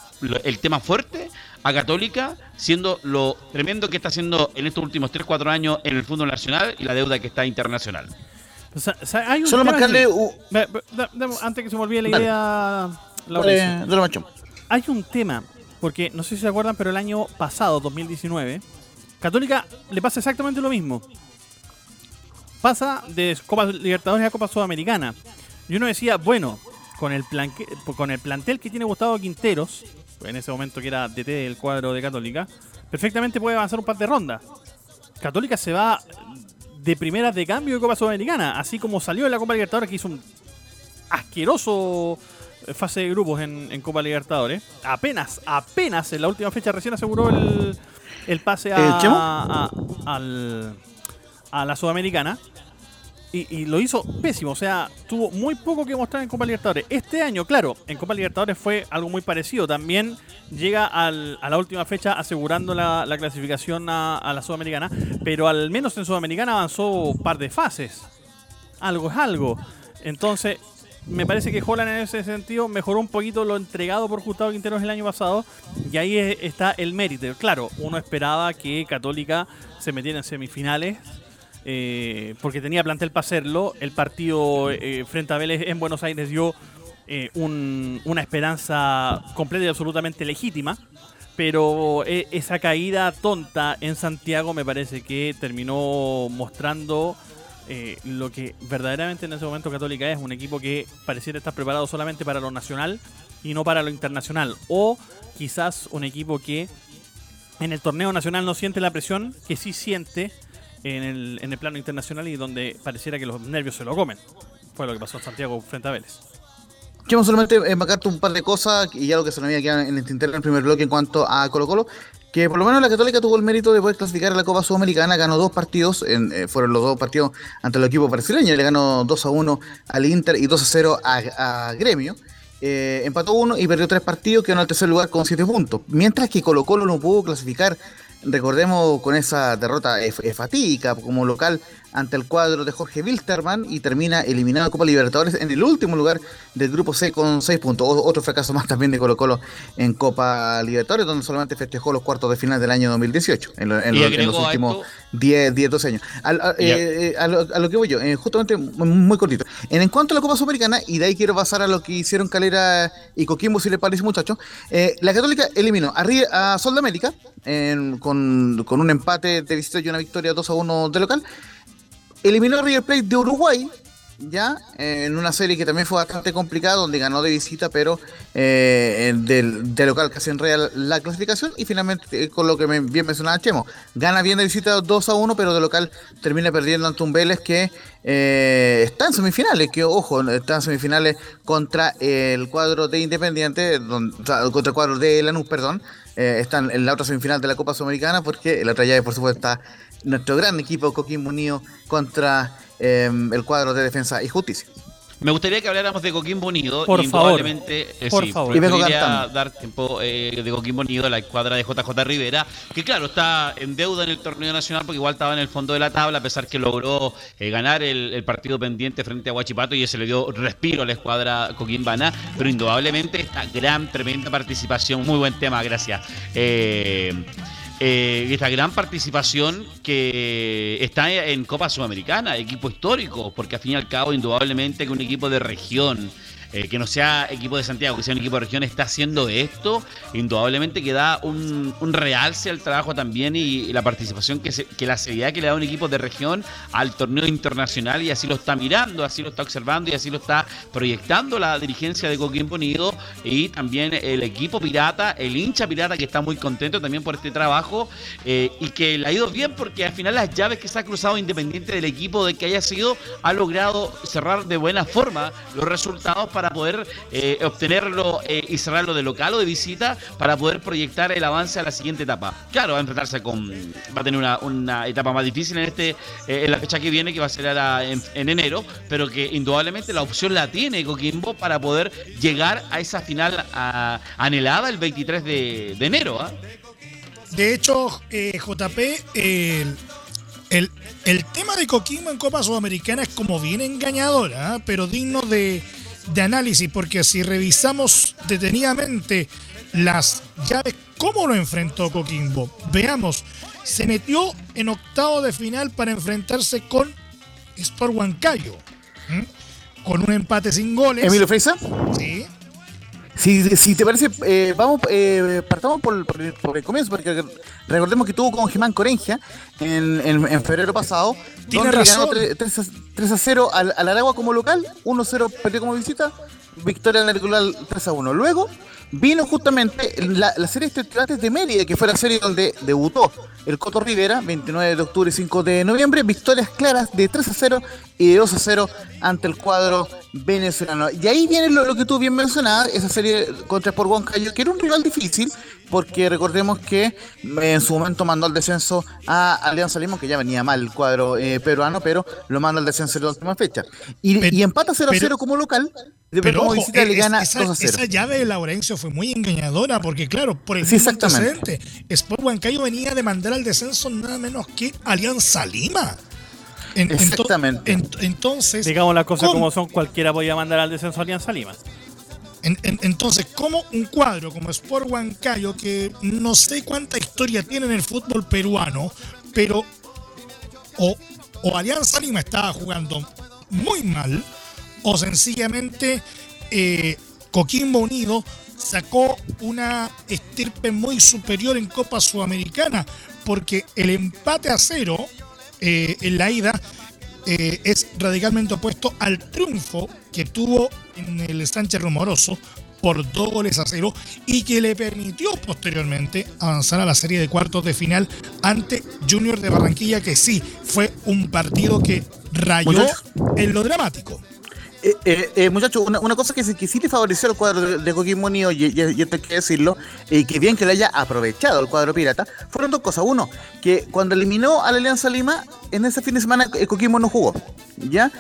el tema fuerte a Católica, siendo lo tremendo que está haciendo en estos últimos 3-4 años en el fútbol nacional y la deuda que está internacional. O sea, o sea, hay un Solo tema marcarle. que- u- Ve- ve- da- dame- antes que se me olvide la Dale. idea. Dale, dale, macho. Hay un tema, porque no sé si se acuerdan, pero el año pasado, 2019, Católica le pasa exactamente lo mismo. Pasa de Copa Libertadores a Copa Sudamericana. Y uno decía, bueno, con el, plan que- con el plantel que tiene Gustavo Quinteros, en ese momento que era DT del cuadro de Católica, perfectamente puede avanzar un par de rondas. Católica se va de primeras de cambio de Copa Sudamericana, así como salió de la Copa Libertadores, que hizo un asqueroso eh, fase de grupos en, en Copa Libertadores. Apenas, apenas en la última fecha recién aseguró el, el pase a, a la Sudamericana. Y, lo hizo pésimo, o sea, tuvo muy poco que mostrar en Copa Libertadores. Este año, claro, en Copa Libertadores fue algo muy parecido. También llega al- a la última fecha asegurando la, la clasificación a, la Sudamericana, pero al menos en Sudamericana avanzó un par de fases. Algo es algo. Entonces, me parece que Holland en ese sentido mejoró un poquito lo entregado por Gustavo Quinteros el año pasado. Y ahí es- está el mérito. Claro, uno esperaba que Católica se metiera en semifinales. Eh, porque tenía plantel para hacerlo. El partido eh, frente a Vélez en Buenos Aires dio eh, un- una esperanza completa y absolutamente legítima. Pero esa caída tonta en Santiago me parece que terminó mostrando lo que verdaderamente en ese momento Católica es un equipo que pareciera estar preparado solamente para lo nacional y no para lo internacional. O quizás un equipo que en el torneo nacional no siente la presión que sí siente en el, en el plano internacional y donde pareciera que los nervios se lo comen. Fue lo que pasó en Santiago frente a Vélez. Quiero solamente eh, marcarte un par de cosas y ya lo que se nos había quedado en el tintero en el primer bloque en cuanto a Colo Colo. Que por lo menos la Católica tuvo el mérito de poder clasificar a la Copa Sudamericana, ganó dos partidos, en, eh, fueron los dos partidos ante el equipo brasileño, le ganó 2 a 1 al Inter y 2 a 0 a, a Gremio. Eh, empató uno y perdió tres partidos, quedó en el tercer lugar con siete puntos. Mientras que Colo Colo no pudo clasificar, recordemos con esa derrota eh, eh, fatídica como local ante el cuadro de Jorge Wilterman y termina eliminado de Copa Libertadores en el último lugar del grupo C con 6 puntos. Otro fracaso más también de Colo Colo en Copa Libertadores, donde solamente festejó los cuartos de final del año 2018, en, lo- en Y lo- en agregó los últimos esto- 10, 10, 12 años. Al- a, Ya. eh, eh, a lo, a lo que voy yo, eh, justamente muy, cortito. En, en cuanto a la Copa Sudamericana, y de ahí quiero pasar a lo que hicieron Calera y Coquimbo, si les parece, muchachos. eh, la Católica eliminó a, a Sol de América con, con un empate de visita y una victoria 2 a 1 de local. Eliminó a River Plate de Uruguay, ya, en una serie que también fue bastante complicada, donde ganó de visita, pero eh, del, de local casi en real la clasificación. Y finalmente, eh, con lo que me- bien mencionaba Chemo, gana bien de visita 2 a 1, pero de local termina perdiendo ante un Vélez que eh, está en semifinales, que ojo, está en semifinales contra el cuadro de Independiente, contra el cuadro de Lanús, perdón. Eh, están en la otra semifinal de la Copa Sudamericana, porque la otra llave, por supuesto, está nuestro gran equipo Coquimbo Unido contra eh, el cuadro de Defensa y Justicia. Me gustaría que habláramos de Coquimbo Unido. Por favor. indudablemente, eh, Por sí, favor. Y dar tiempo eh, de Coquimbo Unido a la escuadra de JJ Rivera, que claro, está en deuda en el torneo nacional porque igual estaba en el fondo de la tabla, a pesar que logró eh, ganar el, el partido pendiente frente a Huachipato y ese le dio respiro a la escuadra coquimbana, pero indudablemente esta gran, tremenda participación, muy buen tema, gracias. Eh, eh, esta gran participación que está en Copa Sudamericana, equipo histórico, porque al fin y al cabo, indudablemente que un equipo de región eh, que no sea equipo de Santiago, que sea un equipo de región, está haciendo esto, indudablemente que da un, realce al trabajo también y, la participación que, se- que la seriedad que le da un equipo de región al torneo internacional y así lo está mirando, así lo está observando y así lo está proyectando la dirigencia de Coquimbo Unido y también el equipo pirata, el hincha pirata que está muy contento también por este trabajo eh, y que le ha ido bien porque al final las llaves que se ha cruzado independiente del equipo de que haya sido ha logrado cerrar de buena forma los resultados poder eh, obtenerlo eh, y cerrarlo de local o de visita para poder proyectar el avance a la siguiente etapa. Claro, va a enfrentarse con va a tener una, etapa más difícil en este eh, en la fecha que viene que va a ser en, en enero, pero que indudablemente la opción la tiene Coquimbo para poder llegar a esa final anhelada el 23 de, enero. ¿ah? De hecho, eh, JP, el, el, tema de Coquimbo en Copa Sudamericana es como bien engañador, ¿ah? pero digno de, de análisis, porque si revisamos detenidamente las llaves, ¿cómo lo enfrentó Coquimbo? Veamos, se metió en octavo de final para enfrentarse con Sport Huancayo, con un empate sin goles. Emilio Freisa. Sí. Si, si te parece, eh, vamos, eh, partamos por, por el- por el comienzo, porque recordemos que tuvo con Jimán Corengia en, en- en febrero pasado, donde razón. ganó 3, a, 3 a 0 al, al Aragua como local, 1 a 0 perdió como visita, victoria en el regular 3 a 1. Luego vino justamente la, la serie de estudiantes de Mérida, que fue la serie donde debutó el Coto Rivera, 29 de octubre y 5 de noviembre, victorias claras de 3 a 0 y de 2 a 0 ante el cuadro venezolano. Y ahí viene lo, lo que tú bien mencionabas, esa serie contra Sport Huancayo, que era un rival difícil, porque recordemos que eh, en su momento mandó al descenso a Alianza Lima, que ya venía mal el cuadro eh, peruano, pero lo manda al descenso en la última fecha. Y, Pero- y empata 0 a 0 pero- como local, Pero como ojo, visita le es- gana esa, 2 a 0. esa llave de Laurencio fue muy engañadora porque, claro, por el Sí, exactamente. Sport Huancayo venía de mandar al descenso nada menos que Alianza Lima. En- Exactamente. en- entonces, Digamos las cosas ¿cómo- como son, cualquiera podía mandar al descenso a Alianza Lima. en- en- entonces, como un cuadro como Sport Huancayo, que no sé cuánta historia tiene en el fútbol peruano, pero o, o Alianza Lima estaba jugando muy mal, o sencillamente eh, Coquimbo Unido sacó una estirpe muy superior en Copa Sudamericana, porque el empate a cero eh, en la ida eh, es radicalmente opuesto al triunfo que tuvo en el Sánchez Rumoroso por dos goles a cero y que le permitió posteriormente avanzar a la serie de cuartos de final ante Junior de Barranquilla, que sí fue un partido que rayó en lo dramático. Eh, eh, eh, muchachos, una, una cosa que, que sí le favoreció al cuadro de, de y- y esto hay que decirlo, y que bien que lo haya aprovechado el cuadro pirata, fueron dos cosas. Uno, que cuando eliminó a la Alianza Lima, en ese fin de semana eh, Coquimbo no jugó, ¿ya?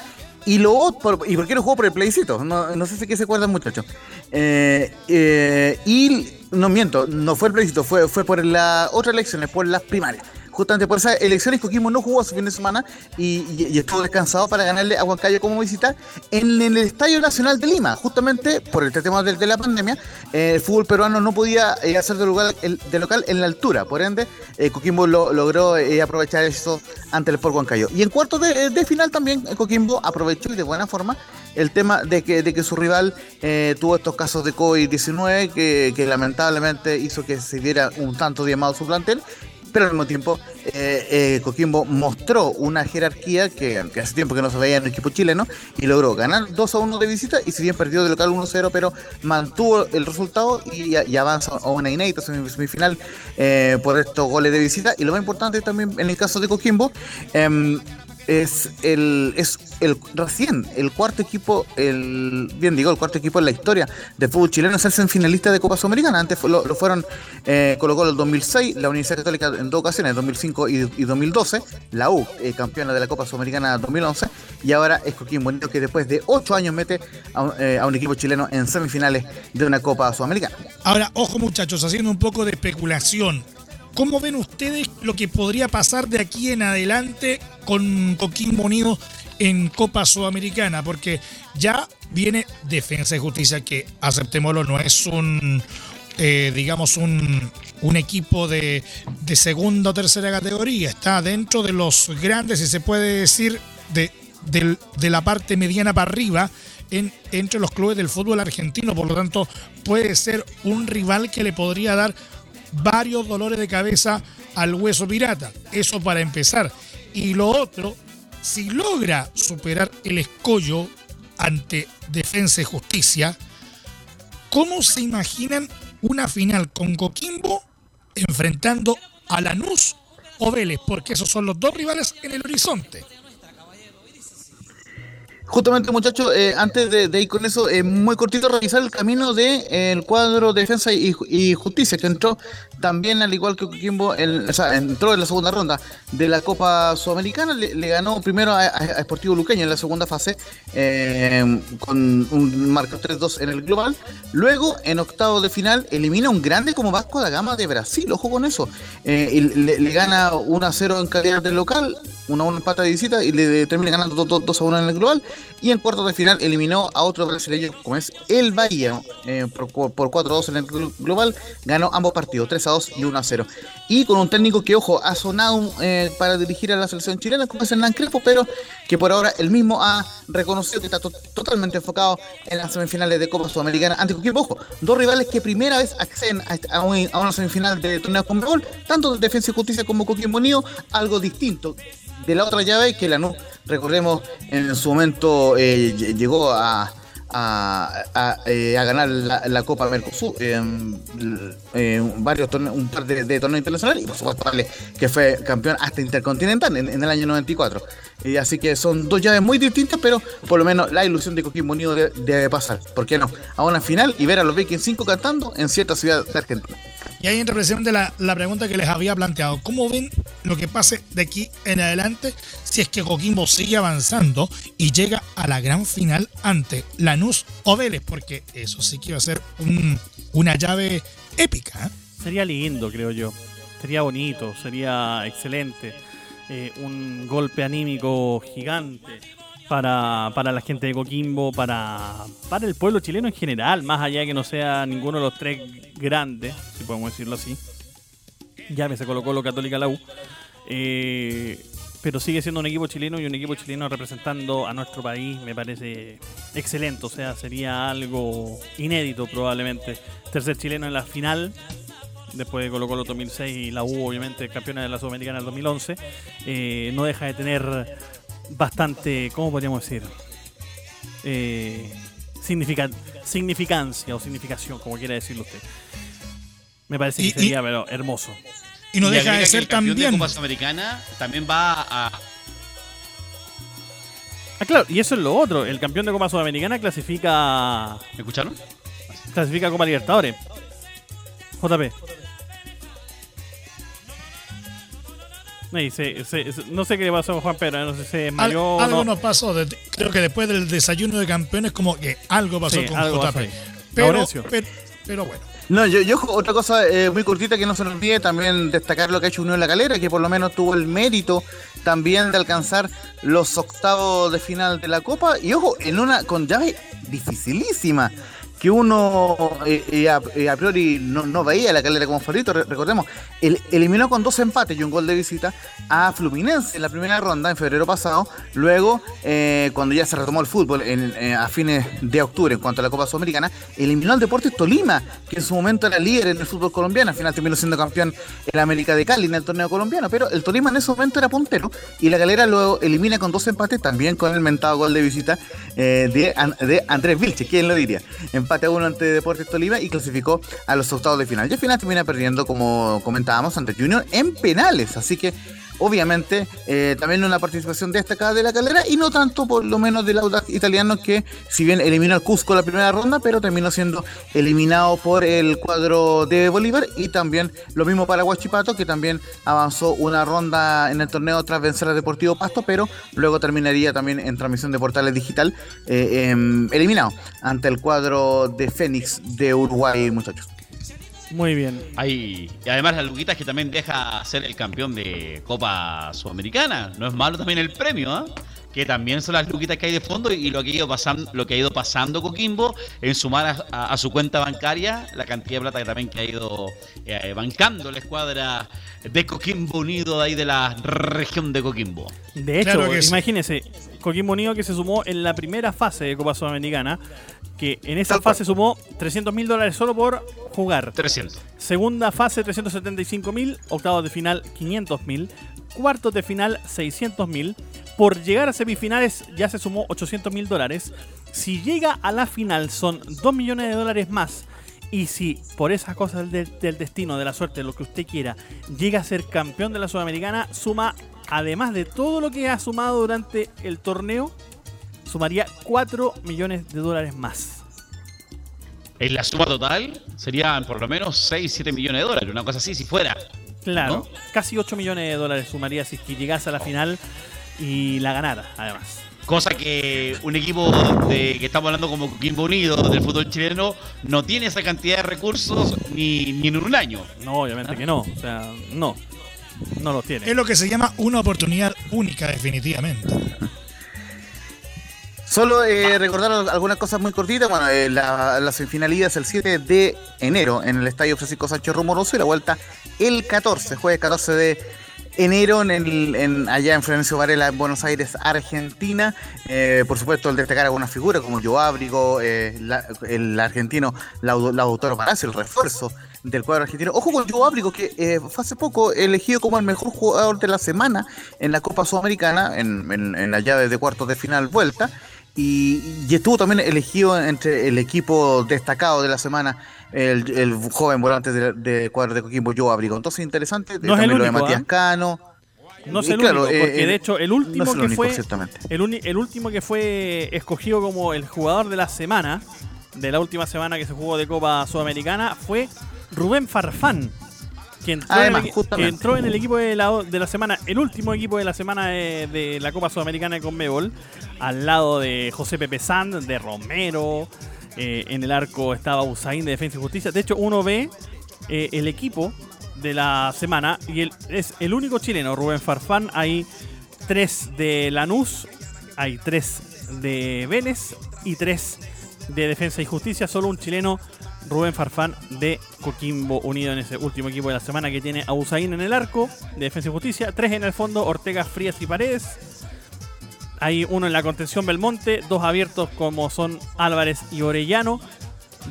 Y lo otro, ¿y por qué no jugó por el plebiscito? No, no sé si que se acuerdan, muchachos. Eh, eh, y no miento, no fue el plebiscito, fue, fue por las otras elecciones, por las primarias. Justamente por esas elecciones Coquimbo no jugó ese fin de semana y, y- y estuvo descansado para ganarle a Huancayo como visita en, el Estadio Nacional de Lima. Justamente por el tema de, de la pandemia, eh, el fútbol peruano no podía eh, hacer de, lugar, el- de local en la altura. Por ende, eh, Coquimbo lo- logró eh, aprovechar eso ante el Sport Huancayo. Y en cuartos de, de final también eh, Coquimbo aprovechó y de buena forma el tema de que, de que su rival eh, tuvo estos casos de COVID-19 que, que lamentablemente hizo que se viera un tanto diezmado su plantel pero al mismo tiempo eh, eh, Coquimbo mostró una jerarquía que, hace tiempo que no se veía en el equipo chileno y logró ganar 2 a 1 de visita y si bien perdió de local 1 a 0 pero mantuvo el resultado y, avanza a una inédita semi- semifinal eh, por estos goles de visita. Y lo más importante también en el caso de Coquimbo em, es el es el recién el cuarto equipo el bien digo el cuarto equipo en la historia de fútbol chileno es ser finalista de Copa Sudamericana antes lo, fueron eh, Colo el 2006 la Universidad Católica en dos ocasiones 2005 y, y 2012 la U eh, campeona de la Copa Sudamericana 2011 y ahora es Coquimbo Unido que después de ocho años mete eh, a un equipo chileno en semifinales de una Copa Sudamericana Ahora, ojo muchachos, haciendo un poco de especulación. ¿Cómo ven ustedes lo que podría pasar de aquí en adelante con Coquimbo Unido en Copa Sudamericana? Porque ya viene Defensa y Justicia, que aceptémoslo, no es un, eh, digamos, un, un equipo de, de segunda o tercera categoría. Está dentro de los grandes, si se puede decir, de, del- de la parte mediana para arriba en- entre los clubes del fútbol argentino. Por lo tanto, puede ser un rival que le podría dar varios dolores de cabeza al hueso pirata. Eso para empezar. Y lo otro, si logra superar el escollo ante Defensa y Justicia, ¿cómo se imaginan una final con Coquimbo enfrentando a Lanús o Vélez? Porque esos son los dos rivales en el horizonte. Justamente, muchachos, eh, antes de, ir con eso, eh, muy cortito revisar el camino del de, el cuadro Defensa y Justicia, que entró también, al igual que Coquimbo, entró en la segunda ronda de la Copa Sudamericana, le, ganó primero a, Sportivo Luqueño en la segunda fase, eh, con un marco 3-2 en el global. Luego, en octavo de final, elimina un grande como Vasco da Gama de Brasil, ojo con eso. Eh, y le, gana 1-0 en calidad de local, 1-1 empate de visita y le termina ganando 2-1 en el global. Y en cuartos de final eliminó a otro brasileño como es el Bahía eh, por, por 4-2 en el gl- global. Ganó ambos partidos, 3-2 y 1-0. Y con un técnico que, ojo, ha sonado eh, para dirigir a la selección chilena como es Hernán Crespo, pero que por ahora él mismo ha reconocido que está to- totalmente enfocado en las semifinales de Copa Sudamericana ante Coquimbo. Ojo, dos rivales que primera vez acceden a, a un- a una semifinal de torneo con gol, tanto de Defensa y Justicia como Coquimbo Unido, algo distinto de la otra llave que Lanús, recordemos, en su momento eh, ll- llegó a, a, a, eh, a ganar la, Copa Mercosur, eh, varios torneos, un par de, de torneos internacionales y por supuesto que fue campeón hasta intercontinental en, en el año 94. Y así que son dos llaves muy distintas, pero por lo menos la ilusión de Coquimbo Unido debe, debe pasar, ¿por qué no? A una final y ver a los Vikings 5 cantando en cierta ciudad de Argentina. Y ahí entra precisamente la, la pregunta que les había planteado. ¿Cómo ven lo que pase de aquí en adelante si es que Coquimbo sigue avanzando y llega a la gran final ante Lanús o Vélez? Porque eso sí que va a ser un- una llave épica. ¿eh? Sería lindo, creo yo. Sería bonito, sería excelente. Eh, un golpe anímico gigante para, para la gente de Coquimbo, para, para el pueblo chileno en general, más allá de que no sea ninguno de los tres grandes, si podemos decirlo así. Ya me se colocó lo Católica la U. Eh, pero sigue siendo un equipo chileno y un equipo chileno representando a nuestro país me parece excelente. O sea, sería algo inédito probablemente. Tercer chileno en la final después de Colo Colo 2006 y la U obviamente campeona de la Sudamericana del 2011, eh, no deja de tener bastante, ¿cómo podríamos decir? Eh, significa- significancia o significación, como quiera decirlo usted. Me parece que Y- y- sería pero, hermoso. Y no Y deja de ser de también. Copa Sudamericana también va a. Ah, claro, y eso es lo otro. El campeón de Copa Sudamericana clasifica ¿Me escucharon? clasifica a Copa Libertadores. JP. Se- se- se- no sé qué le pasó a Juan Pedro, no sé si se Al- desmayó o algo no. nos pasó. de- creo que después del desayuno de campeones, como que algo pasó Sí, con algo JP. pero bueno. No, yo, yo otra cosa eh, muy cortita que no se nos olvide también destacar lo que ha hecho Unión La Calera, que por lo menos tuvo el mérito también de alcanzar los octavos de final de la Copa y ojo, en una con llave dificilísima que uno eh, eh, a, eh, a priori no, no veía la calera como favorito. Re- recordemos, el- eliminó con dos empates y un gol de visita a Fluminense en la primera ronda en febrero pasado. Luego, eh, cuando ya se retomó el fútbol en- a fines de octubre en cuanto a la Copa Sudamericana, eliminó al Deportes Tolima, que en su momento era líder en el fútbol colombiano. Al final terminó siendo campeón en América de Cali en el torneo colombiano. Pero el Tolima en ese momento era puntero y la galera lo elimina con dos empates, también con el mentado gol de visita de Andrés Vilche, ¿quién lo diría? Empate a uno ante Deportes Tolima y clasificó a los octavos de final. Y al final termina perdiendo, como comentábamos, ante Junior en penales. Así que, obviamente, eh, también una participación destacada de la calera y no tanto, por lo menos, del Audax italiano, que si bien eliminó al Cusco la primera ronda, pero terminó siendo eliminado por el cuadro de Bolívar. Y también lo mismo para Huachipato, que también avanzó una ronda en el torneo tras vencer al Deportivo Pasto, pero luego terminaría también en transmisión de portales digital, eh, em, eliminado ante el cuadro de Fénix de Uruguay, muchachos. Muy bien. Ahí. Y además la Luquitas que también deja ser el campeón de Copa Sudamericana. No es malo también el premio, ¿ah? Que también son las luquitas que hay de fondo y lo que ha ido pasando, lo que ha ido pasando Coquimbo en sumar a, a- a su cuenta bancaria la cantidad de plata que también que ha ido eh, bancando la escuadra de Coquimbo Unido de ahí de la región de Coquimbo. De hecho, Claro sí. imagínense, Coquimbo Unido que se sumó en la primera fase de Copa Sudamericana, que en esa Tal cual. fase sumó 300 mil dólares solo por jugar. 300. Segunda fase 375 mil, octavos de final 500 mil, cuartos de final 600 mil. Por llegar a semifinales ya se sumó 800 mil dólares. Si llega a la final son 2 millones de dólares más. Y si por esas cosas del, del destino, de la suerte, lo que usted quiera, llega a ser campeón de la Sudamericana, suma, además de todo lo que ha sumado durante el torneo, sumaría 4 millones de dólares más. En la suma total serían por lo menos 6, 7 millones de dólares, una cosa así, si fuera. Claro, ¿No? casi 8 millones de dólares sumaría si es que llegase a la final y la ganara, además. Cosa que un equipo de que estamos hablando como Coquimbo Unido del fútbol chileno no tiene esa cantidad de recursos ni, ni en un año. No, obviamente que no. O sea, no. No lo tiene. Es lo que se llama una oportunidad única, definitivamente. Solo eh, recordar al- algunas cosas muy cortitas. Bueno, eh, la, la semifinalidad es el 7 de enero en el Estadio Francisco Sánchez Rumoroso y la vuelta el 14, jueves 14 de enero en el, en- allá en Florencio Varela, en Buenos Aires, Argentina. Eh, por supuesto, el destacar algunas figuras como Joe Ábrigo, eh, la- el argentino Lautaro Palacio, el refuerzo del cuadro argentino. Ojo con Joe Ábrigo, que eh, fue hace poco elegido como el mejor jugador de la semana en la Copa Sudamericana, en, en- en la llave de cuartos de final vuelta. Y, y estuvo también elegido entre el equipo destacado de la semana, el, el joven volante de, de cuadro de Coquimbo, Joe Abrigo. Entonces, interesante. No es el lo de único, Matías ¿ah? Cano. No es el claro, único, eh, porque eh, de hecho el no último es el que único, fue el último que fue escogido como el jugador de la semana de la última semana que se jugó de Copa Sudamericana fue Rubén Farfán. Que entró, Además, en, el, que entró en el equipo de la, de la semana, el último equipo de la semana de, de la Copa Sudamericana de Conmebol, al lado de José Pepe Sand, de Romero, eh, en el arco estaba Usain de Defensa y Justicia. De hecho, uno ve eh, el equipo de la semana y el, es el único chileno, Rubén Farfán. Hay tres de Lanús, hay tres de Vélez y tres de Defensa y Justicia. Solo un chileno, Rubén Farfán de Coquimbo Unido en ese último equipo de la semana que tiene a Usain en el arco de Defensa y Justicia. Tres en el fondo, Ortega, Frías y Paredes. Hay uno en la contención Belmonte, dos abiertos como son Álvarez y Orellano,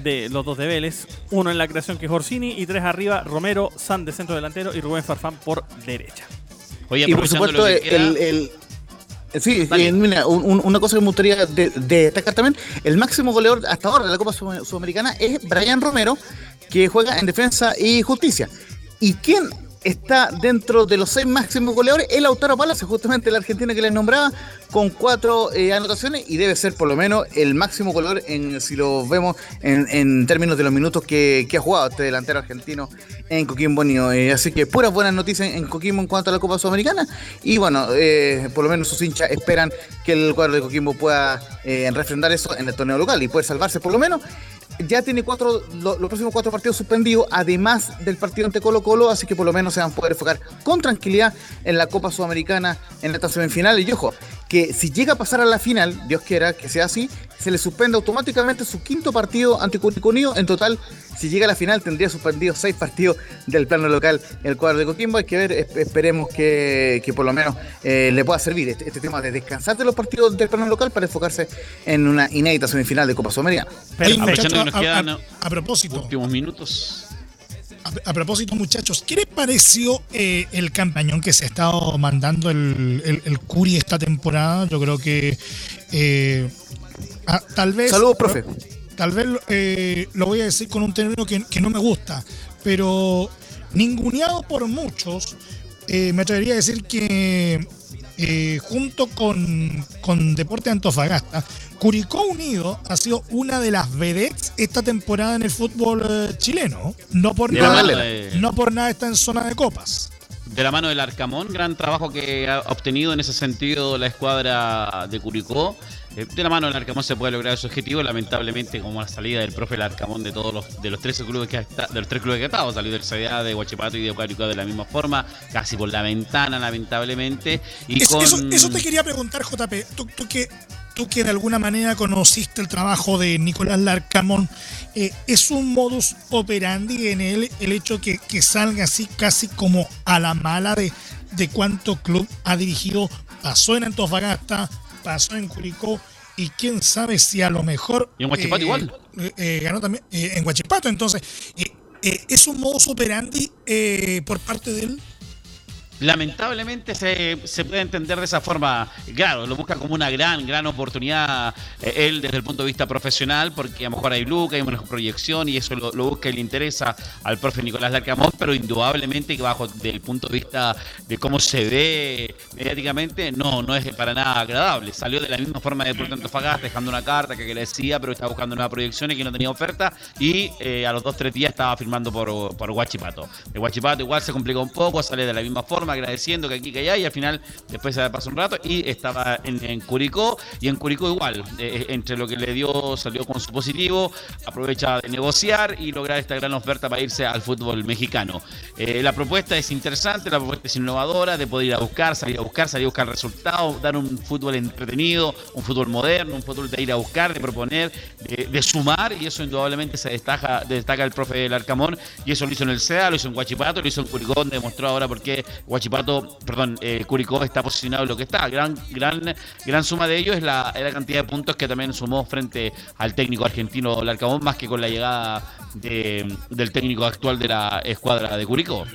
de los dos de Vélez, uno en la creación que es Orsini y tres arriba, Romero, San de centro delantero y Rubén Farfán por derecha. Oye, Y por supuesto, lo que queda- el, el- Sí, Dale. eh, mira, un- un- una cosa que me gustaría de- de destacar también, el máximo goleador hasta ahora de la Copa Sud- Sudamericana es Brian Romero, que juega en defensa y justicia. ¿Y quién está dentro de los seis máximos goleadores? El Lautaro Palacio, justamente el argentino que les nombraba, con cuatro eh, anotaciones y debe ser por lo menos el máximo goleador en, si lo vemos en, términos de los minutos que, que ha jugado este delantero argentino en Coquimbo Unido. Eh, así que puras buenas noticias en Coquimbo en cuanto a la Copa Sudamericana. Y bueno, eh, por lo menos sus hinchas esperan que el cuadro de Coquimbo pueda refrendar eso en el torneo local y poder salvarse por lo menos. Ya tiene cuatro, lo- los próximos cuatro partidos suspendidos, además del partido ante Colo Colo, así que por lo menos se van a poder enfocar con tranquilidad en la Copa Sudamericana en esta semifinal. Y ojo, que si llega a pasar a la final, Dios quiera que sea así, se le suspende automáticamente su quinto partido ante Curicó Unido. En total, si llega a la final, tendría suspendido seis partidos del plano local el cuadro de Coquimbo. Hay que ver, esp- esperemos que, que por lo menos eh, le pueda servir este, este tema de descansar de los partidos del plano local para enfocarse en una inédita semifinal de Copa Sudamericana. Aprovechando que nos a, quedan, a- ¿no? a propósito, últimos minutos. A, a propósito, muchachos, ¿qué les pareció eh, el campañón que se ha estado mandando el, el, el Curi esta temporada? Yo creo que eh, ah, tal vez. Saludos, profe. Tal vez eh, lo voy a decir con un término que, que no me gusta, pero ninguneado por muchos, eh, me atrevería a decir que junto con, con Deporte Antofagasta, Curicó Unido ha sido una de las vedettes esta temporada en el fútbol eh, chileno. No por, De nada, mano de- no por nada está en zona de copas. de la mano del Arcamón, gran trabajo que ha obtenido en ese sentido la escuadra de Curicó. Eh, De la mano del Arcamón se puede lograr su objetivo, lamentablemente como la salida del profe del Arcamón de todos los de los 13 clubes que ha esta- de los tres clubes que ha estado, salió del CDA, de Huachipato y de Curicó de la misma forma, casi por la ventana lamentablemente. Y Eso, con... eso- eso te quería preguntar, JP. Tú, tú que, tú que de alguna manera conociste el trabajo de Nicolás Larcamón, eh, ¿es un modus operandi en él el hecho que, que salga así casi como a la mala de, de cuánto club ha dirigido? Pasó en Antofagasta, pasó en Curicó y quién sabe si a lo mejor... Y en Huachipato igual. eh, eh, ganó también eh, en Huachipato, entonces eh, eh, es un modus operandi eh, por parte de él. Lamentablemente se, se puede entender de esa forma. Claro, lo busca como una gran, gran oportunidad eh, él desde el punto de vista profesional, porque a lo mejor hay Luca, hay una proyección y eso lo, lo busca y le interesa al profe Nicolás Larcamón, pero indudablemente que bajo del punto de vista de cómo se ve mediáticamente, no, no es para nada agradable. Salió de la misma forma de Deportes Antofagasta, dejando una carta que, le decía, pero estaba buscando una proyección y que no tenía oferta, y eh, a los dos, tres días estaba firmando por, por Huachipato. El Huachipato igual se complicó un poco, sale de la misma forma, agradeciendo que aquí, que allá, y al final después se pasó un rato y estaba en, Curicó, y en Curicó igual, eh, entre lo que le dio, salió con su positivo, aprovecha de negociar y lograr esta gran oferta para irse al fútbol mexicano. Eh, la propuesta es interesante, la propuesta es innovadora, de poder ir a buscar, salir a buscar, salir a buscar resultados, dar un fútbol entretenido, un fútbol moderno, un fútbol de ir a buscar, de proponer, de, sumar, y eso indudablemente se destaca, destaca el profe del Arcamón, y eso lo hizo en el SEA, lo hizo en Huachipato, lo hizo en Curicó, donde demostró ahora por qué Huachipato, perdón, eh, Curicó está posicionado en lo que está. Gran, gran, gran suma de ello es la, cantidad de puntos que también sumó frente al técnico argentino Larcamón, más que con la llegada de- del técnico actual de la escuadra de Curicó.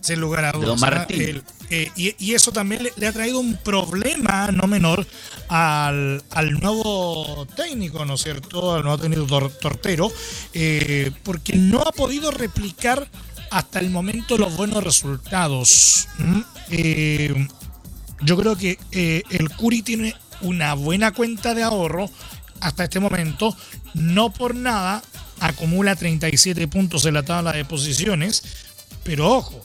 sin lugar a dudas. Don Martín. El- eh, y, y eso también le, le ha traído un problema no menor al, al nuevo técnico, ¿no es cierto? Al nuevo técnico tor- tortero, eh, porque no ha podido replicar hasta el momento los buenos resultados. Eh, yo creo que eh, el Curi tiene una buena cuenta de ahorro hasta este momento. No por nada acumula 37 puntos en la tabla de posiciones. Pero ojo,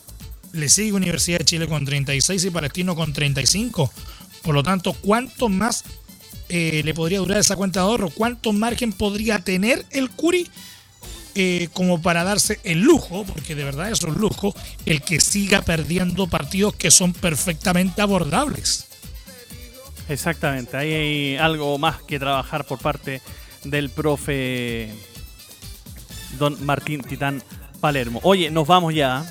le sigue Universidad de Chile con 36 y Palestino con 35. Por lo tanto, ¿cuánto más eh, le podría durar esa cuenta de ahorro? ¿Cuánto margen podría tener el Curi eh, como para darse el lujo, porque de verdad es un lujo, el que siga perdiendo partidos que son perfectamente abordables? Exactamente, ahí hay algo más que trabajar por parte del profe Don Martín Titán Palermo. Oye, nos vamos ya.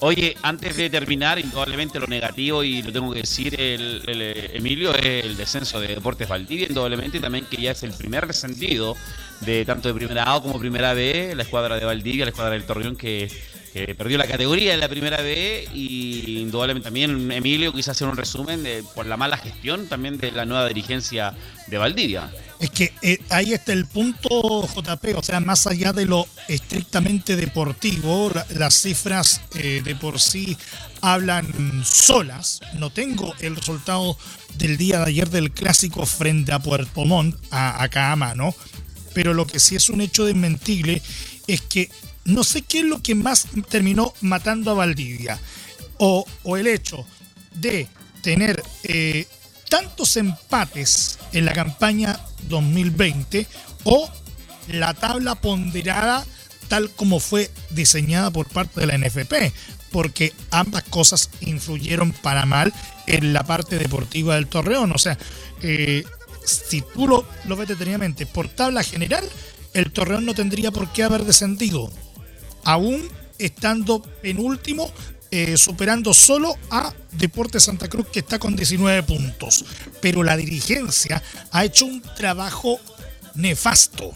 Oye, antes de terminar, indudablemente lo negativo, y lo tengo que decir, el, el, Emilio, es el descenso de Deportes Valdivia, indudablemente, también que ya es el primer descendido de tanto de primera A como primera B, la escuadra de Valdivia, la escuadra del Torreón, que, que perdió la categoría en la primera B, y indudablemente también, Emilio, quise hacer un resumen por la mala gestión también de la nueva dirigencia de Valdivia. Es que eh, ahí está el punto, JP, o sea, más allá de lo estrictamente deportivo, la- las cifras eh, de por sí hablan solas. No tengo el resultado del día de ayer del clásico frente a Puerto Montt, a, acá a mano, pero lo que sí es un hecho desmentible es que no sé qué es lo que más terminó matando a Valdivia, o, el hecho de tener eh, tantos empates en la campaña 2020 o la tabla ponderada tal como fue diseñada por parte de la NFP, porque ambas cosas influyeron para mal en la parte deportiva del Torreón. O sea, eh, si tú lo, lo ves detenidamente por tabla general, el Torreón no tendría por qué haber descendido aún estando penúltimo, eh, superando solo a Deportes Santa Cruz que está con 19 puntos. Pero la dirigencia ha hecho un trabajo nefasto.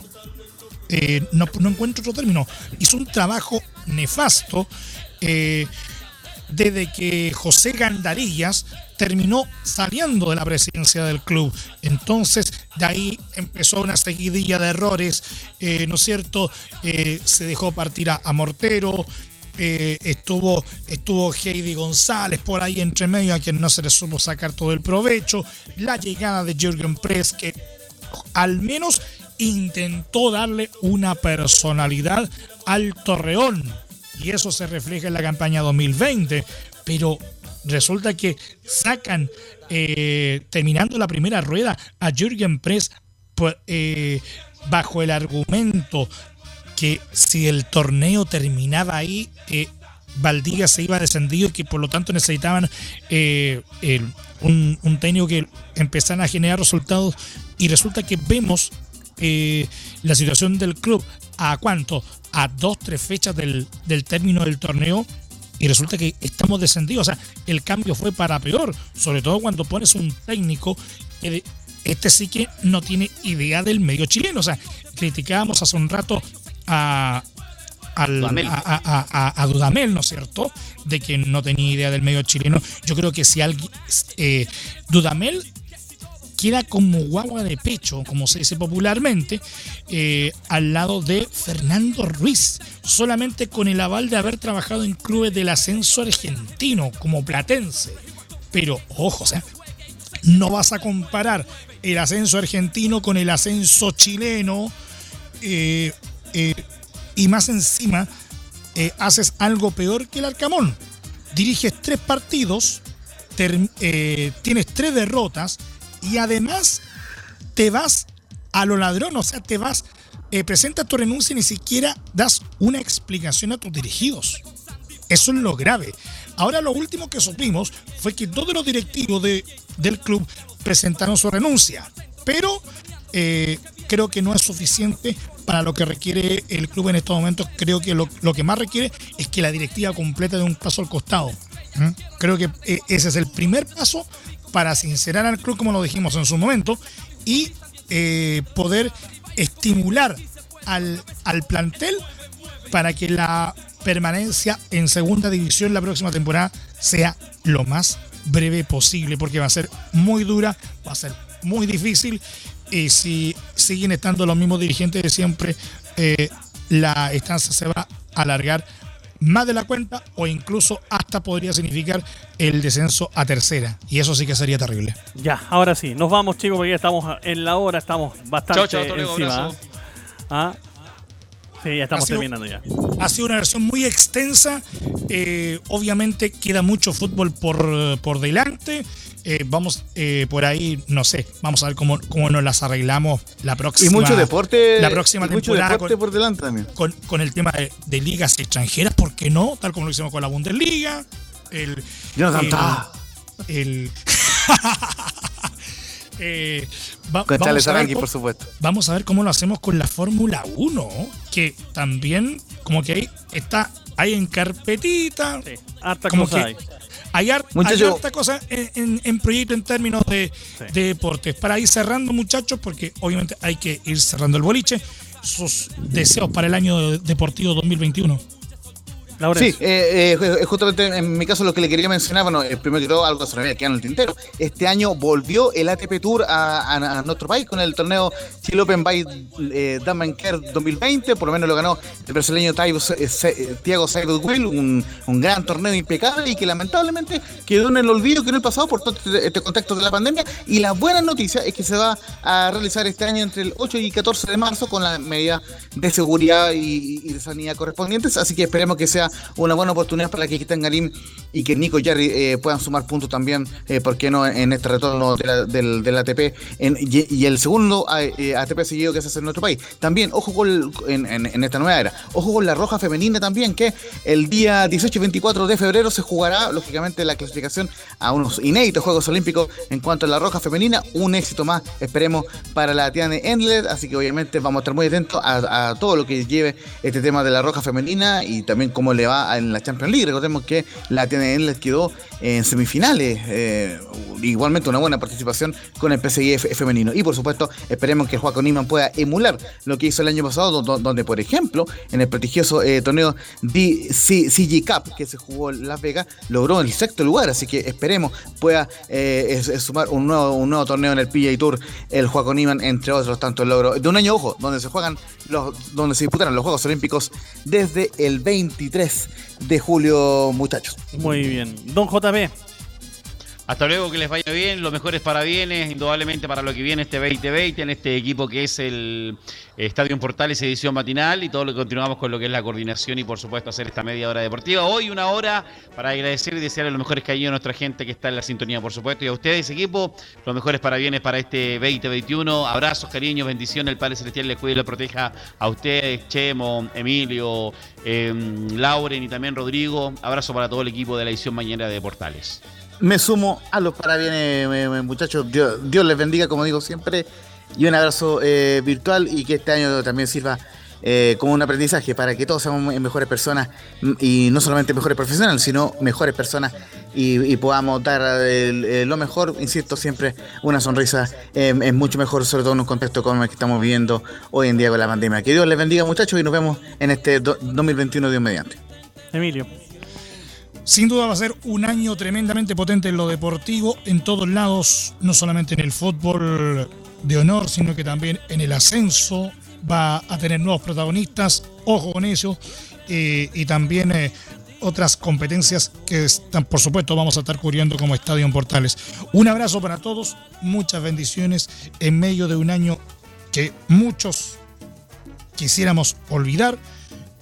Eh, no, no encuentro otro término. Hizo un trabajo nefasto eh, desde que José Gandarillas terminó saliendo de la presidencia del club. Entonces, de ahí empezó una seguidilla de errores, eh, ¿no es cierto? Eh, se dejó partir a, Mortero, eh, estuvo, estuvo Heidi González por ahí entre medio, a quien no se le supo sacar todo el provecho, la llegada de Jürgen Press, que al menos intentó darle una personalidad al Torreón. Y eso se refleja en la campaña 2020. Pero resulta que sacan, eh, terminando la primera rueda, a Jürgen Press pues, eh, bajo el argumento que si el torneo terminaba ahí, eh, Valdivia se iba descendido y que por lo tanto necesitaban eh, un, un técnico que empezara a generar resultados. Y resulta que vemos la situación del club a cuánto, a dos, tres fechas del, del término del torneo y resulta que estamos descendidos. O sea, el cambio fue para peor, sobre todo cuando pones un técnico que este sí que no tiene idea del medio chileno. O sea, criticábamos hace un rato a, al- Dudamel. a, a- a- a Dudamel, ¿no es cierto? De que no tenía idea del medio chileno. Yo creo que si alguien. eh, Dudamel queda como guagua de pecho, como se dice popularmente, eh, al lado de Fernando Ruiz, solamente con el aval de haber trabajado en clubes del ascenso argentino, como platense. Pero, ojo, o sea, no vas a comparar el ascenso argentino con el ascenso chileno eh, eh, y más encima haces algo peor que el Arcamón. Diriges tres partidos, tienes tres derrotas y además te vas a lo ladrón, o sea, te vas, eh, presentas tu renuncia y ni siquiera das una explicación a tus dirigidos. Eso es lo grave. Ahora lo último que supimos fue que todos los directivos de, del club presentaron su renuncia, pero eh, creo que no es suficiente para lo que requiere el club en estos momentos. Creo que lo, lo que más requiere es que la directiva completa de un paso al costado. ¿Mm? Creo que eh, ese es el primer paso para sincerar al club, como lo dijimos en su momento, y eh, poder estimular al, al plantel para que la permanencia en segunda división la próxima temporada sea lo más breve posible, porque va a ser muy dura, va a ser muy difícil, y si siguen estando los mismos dirigentes de siempre, eh, la estancia se va a alargar más de la cuenta o incluso hasta podría significar el descenso a tercera, y eso sí que sería terrible. Ya, ahora sí, nos vamos chicos porque ya estamos en la hora, estamos bastante Chao, chao, hasta luego, encima. Sí, ya estamos Ha sido- terminando ya. Ha sido una versión muy extensa. eh, obviamente queda mucho fútbol por, por delante. Eh, vamos eh, por ahí, no sé, vamos a ver cómo, cómo nos las arreglamos la Y próxima. mucho deporte. La próxima y mucho temporada deporte con- por delante también. con, con el tema de, de ligas extranjeras, ¿por qué no? Tal como lo hicimos con la Bundesliga. El, Jonathan el- Tah. el- Eh, va- Con vamos Charles a ver Arangui, cómo- por supuesto. Vamos a ver cómo lo hacemos con la Fórmula 1, que también como que ahí está ahí en carpetita. Sí, harta Como cosa que hay. hay, har- hay harta cosa en, en- en proyecto en términos de, Sí. de deportes. Para ir cerrando, muchachos, porque obviamente hay que ir cerrando el boliche, sus deseos para el año deportivo 2021. Sí, eh, eh, justamente en mi caso lo que le quería mencionar, bueno, eh, primero que todo algo se me había quedado en el tintero. Este año volvió el ATP Tour a, a- nuestro país con el torneo Chile Open by eh, Damanker 2020, por lo menos lo ganó el brasileño Se- Thiago Will, un, un gran torneo impecable y que lamentablemente quedó en el olvido que en el pasado por todo este, este contexto de la pandemia. Y la buena noticia es que se va a realizar este año entre el 8 y 14 de marzo con las medidas de seguridad y de sanidad correspondientes, así que esperemos que sea una buena oportunidad para que Cristian Garín y que Nico Jarry eh, puedan sumar puntos también, eh, ¿por qué no?, en este retorno del, ATP y, y el segundo eh, ATP seguido que se hace en nuestro país. También, ojo con en esta nueva era, ojo con la roja femenina también, que el día 18 y 24 de febrero se jugará, lógicamente, la clasificación a unos inéditos Juegos Olímpicos en cuanto a la roja femenina, un éxito más, esperemos, para la Tiane Endler, así que obviamente vamos a estar muy atentos a, a todo lo que lleve este tema de la roja femenina y también cómo le va en la Champions League. Recordemos que la Tiane Endler quedó en semifinales, eh, igualmente una buena participación con el PSG fe- femenino. Y por supuesto, esperemos que el Juaco Niman pueda emular lo que hizo el año pasado, do- do- donde, por ejemplo, en el prestigioso eh, torneo DCG Cup que se jugó en Las Vegas, logró el sexto lugar. Así que esperemos pueda eh, sumar un nuevo, un nuevo torneo en el PGA Tour, el Juaco Niman, entre otros tantos logros. De un año, ojo, donde se juegan los, donde se disputan los Juegos Olímpicos desde el 23 de julio, muchachos. Muy bien. Don JP. Hasta luego, que les vaya bien, los mejores parabienes, indudablemente para lo que viene este 2020, en este equipo que es el Estadio Portales edición matinal y todo lo que continuamos con lo que es la coordinación y por supuesto hacer esta media hora deportiva. Hoy una hora para agradecer y desearle los mejores cariños a nuestra gente que está en la sintonía, por supuesto, y a ustedes, equipo, los mejores parabienes para este 2021. Abrazos, cariños, bendiciones, el Padre Celestial les cuide y les proteja a ustedes, Chemo, Emilio, eh, Lauren y también Rodrigo. Abrazo para todo el equipo de la edición mañana de Portales. Me sumo a los parabienes, muchachos. Dios, Dios les bendiga, como digo siempre. Y un abrazo eh, virtual y que este año también sirva eh, como un aprendizaje para que todos seamos mejores personas y no solamente mejores profesionales, sino mejores personas y, podamos dar el- lo mejor, insisto, siempre una sonrisa eh, es mucho mejor, sobre todo en un contexto como el que estamos viviendo hoy en día con la pandemia. Que Dios les bendiga muchachos y nos vemos en este do- 2021 Dios mediante. Emilio. Sin duda va a ser un año tremendamente potente en lo deportivo, en todos lados, no solamente en el fútbol de honor, sino que también en el ascenso va a tener nuevos protagonistas, ojo con eso, eh, y también eh, otras competencias que están, por supuesto, vamos a estar cubriendo como Estadio en Portales. Un abrazo para todos, muchas bendiciones en medio de un año que muchos quisiéramos olvidar,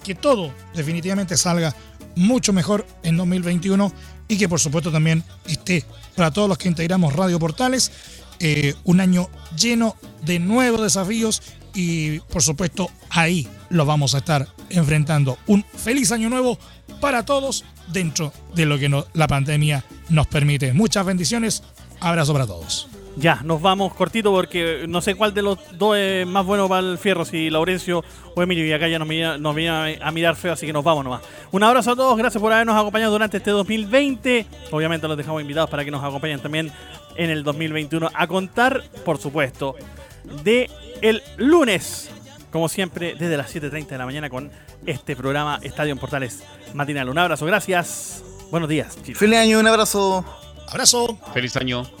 que todo definitivamente salga mucho mejor en 2021 y que por supuesto también esté para todos los que integramos Radio Portales eh, un año lleno de nuevos desafíos y por supuesto ahí lo vamos a estar enfrentando. Un feliz año nuevo para todos dentro de lo que no- la pandemia nos permite. Muchas bendiciones, abrazo para todos. Ya, nos vamos cortito porque no sé cuál de los dos es más bueno para el fierro, si Laurencio o Emilio. Y acá ya nos viene, nos viene a mirar feo, así que nos vamos nomás. Un abrazo a todos, gracias por habernos acompañado durante este 2020. Obviamente los dejamos invitados para que nos acompañen también en el 2021 a contar, por supuesto, de el lunes, como siempre, desde las 7.30 de la mañana con este programa Estadio en Portales Matinal. Un abrazo, gracias. Buenos días, chicos. Feliz año, un abrazo. Abrazo. Feliz año.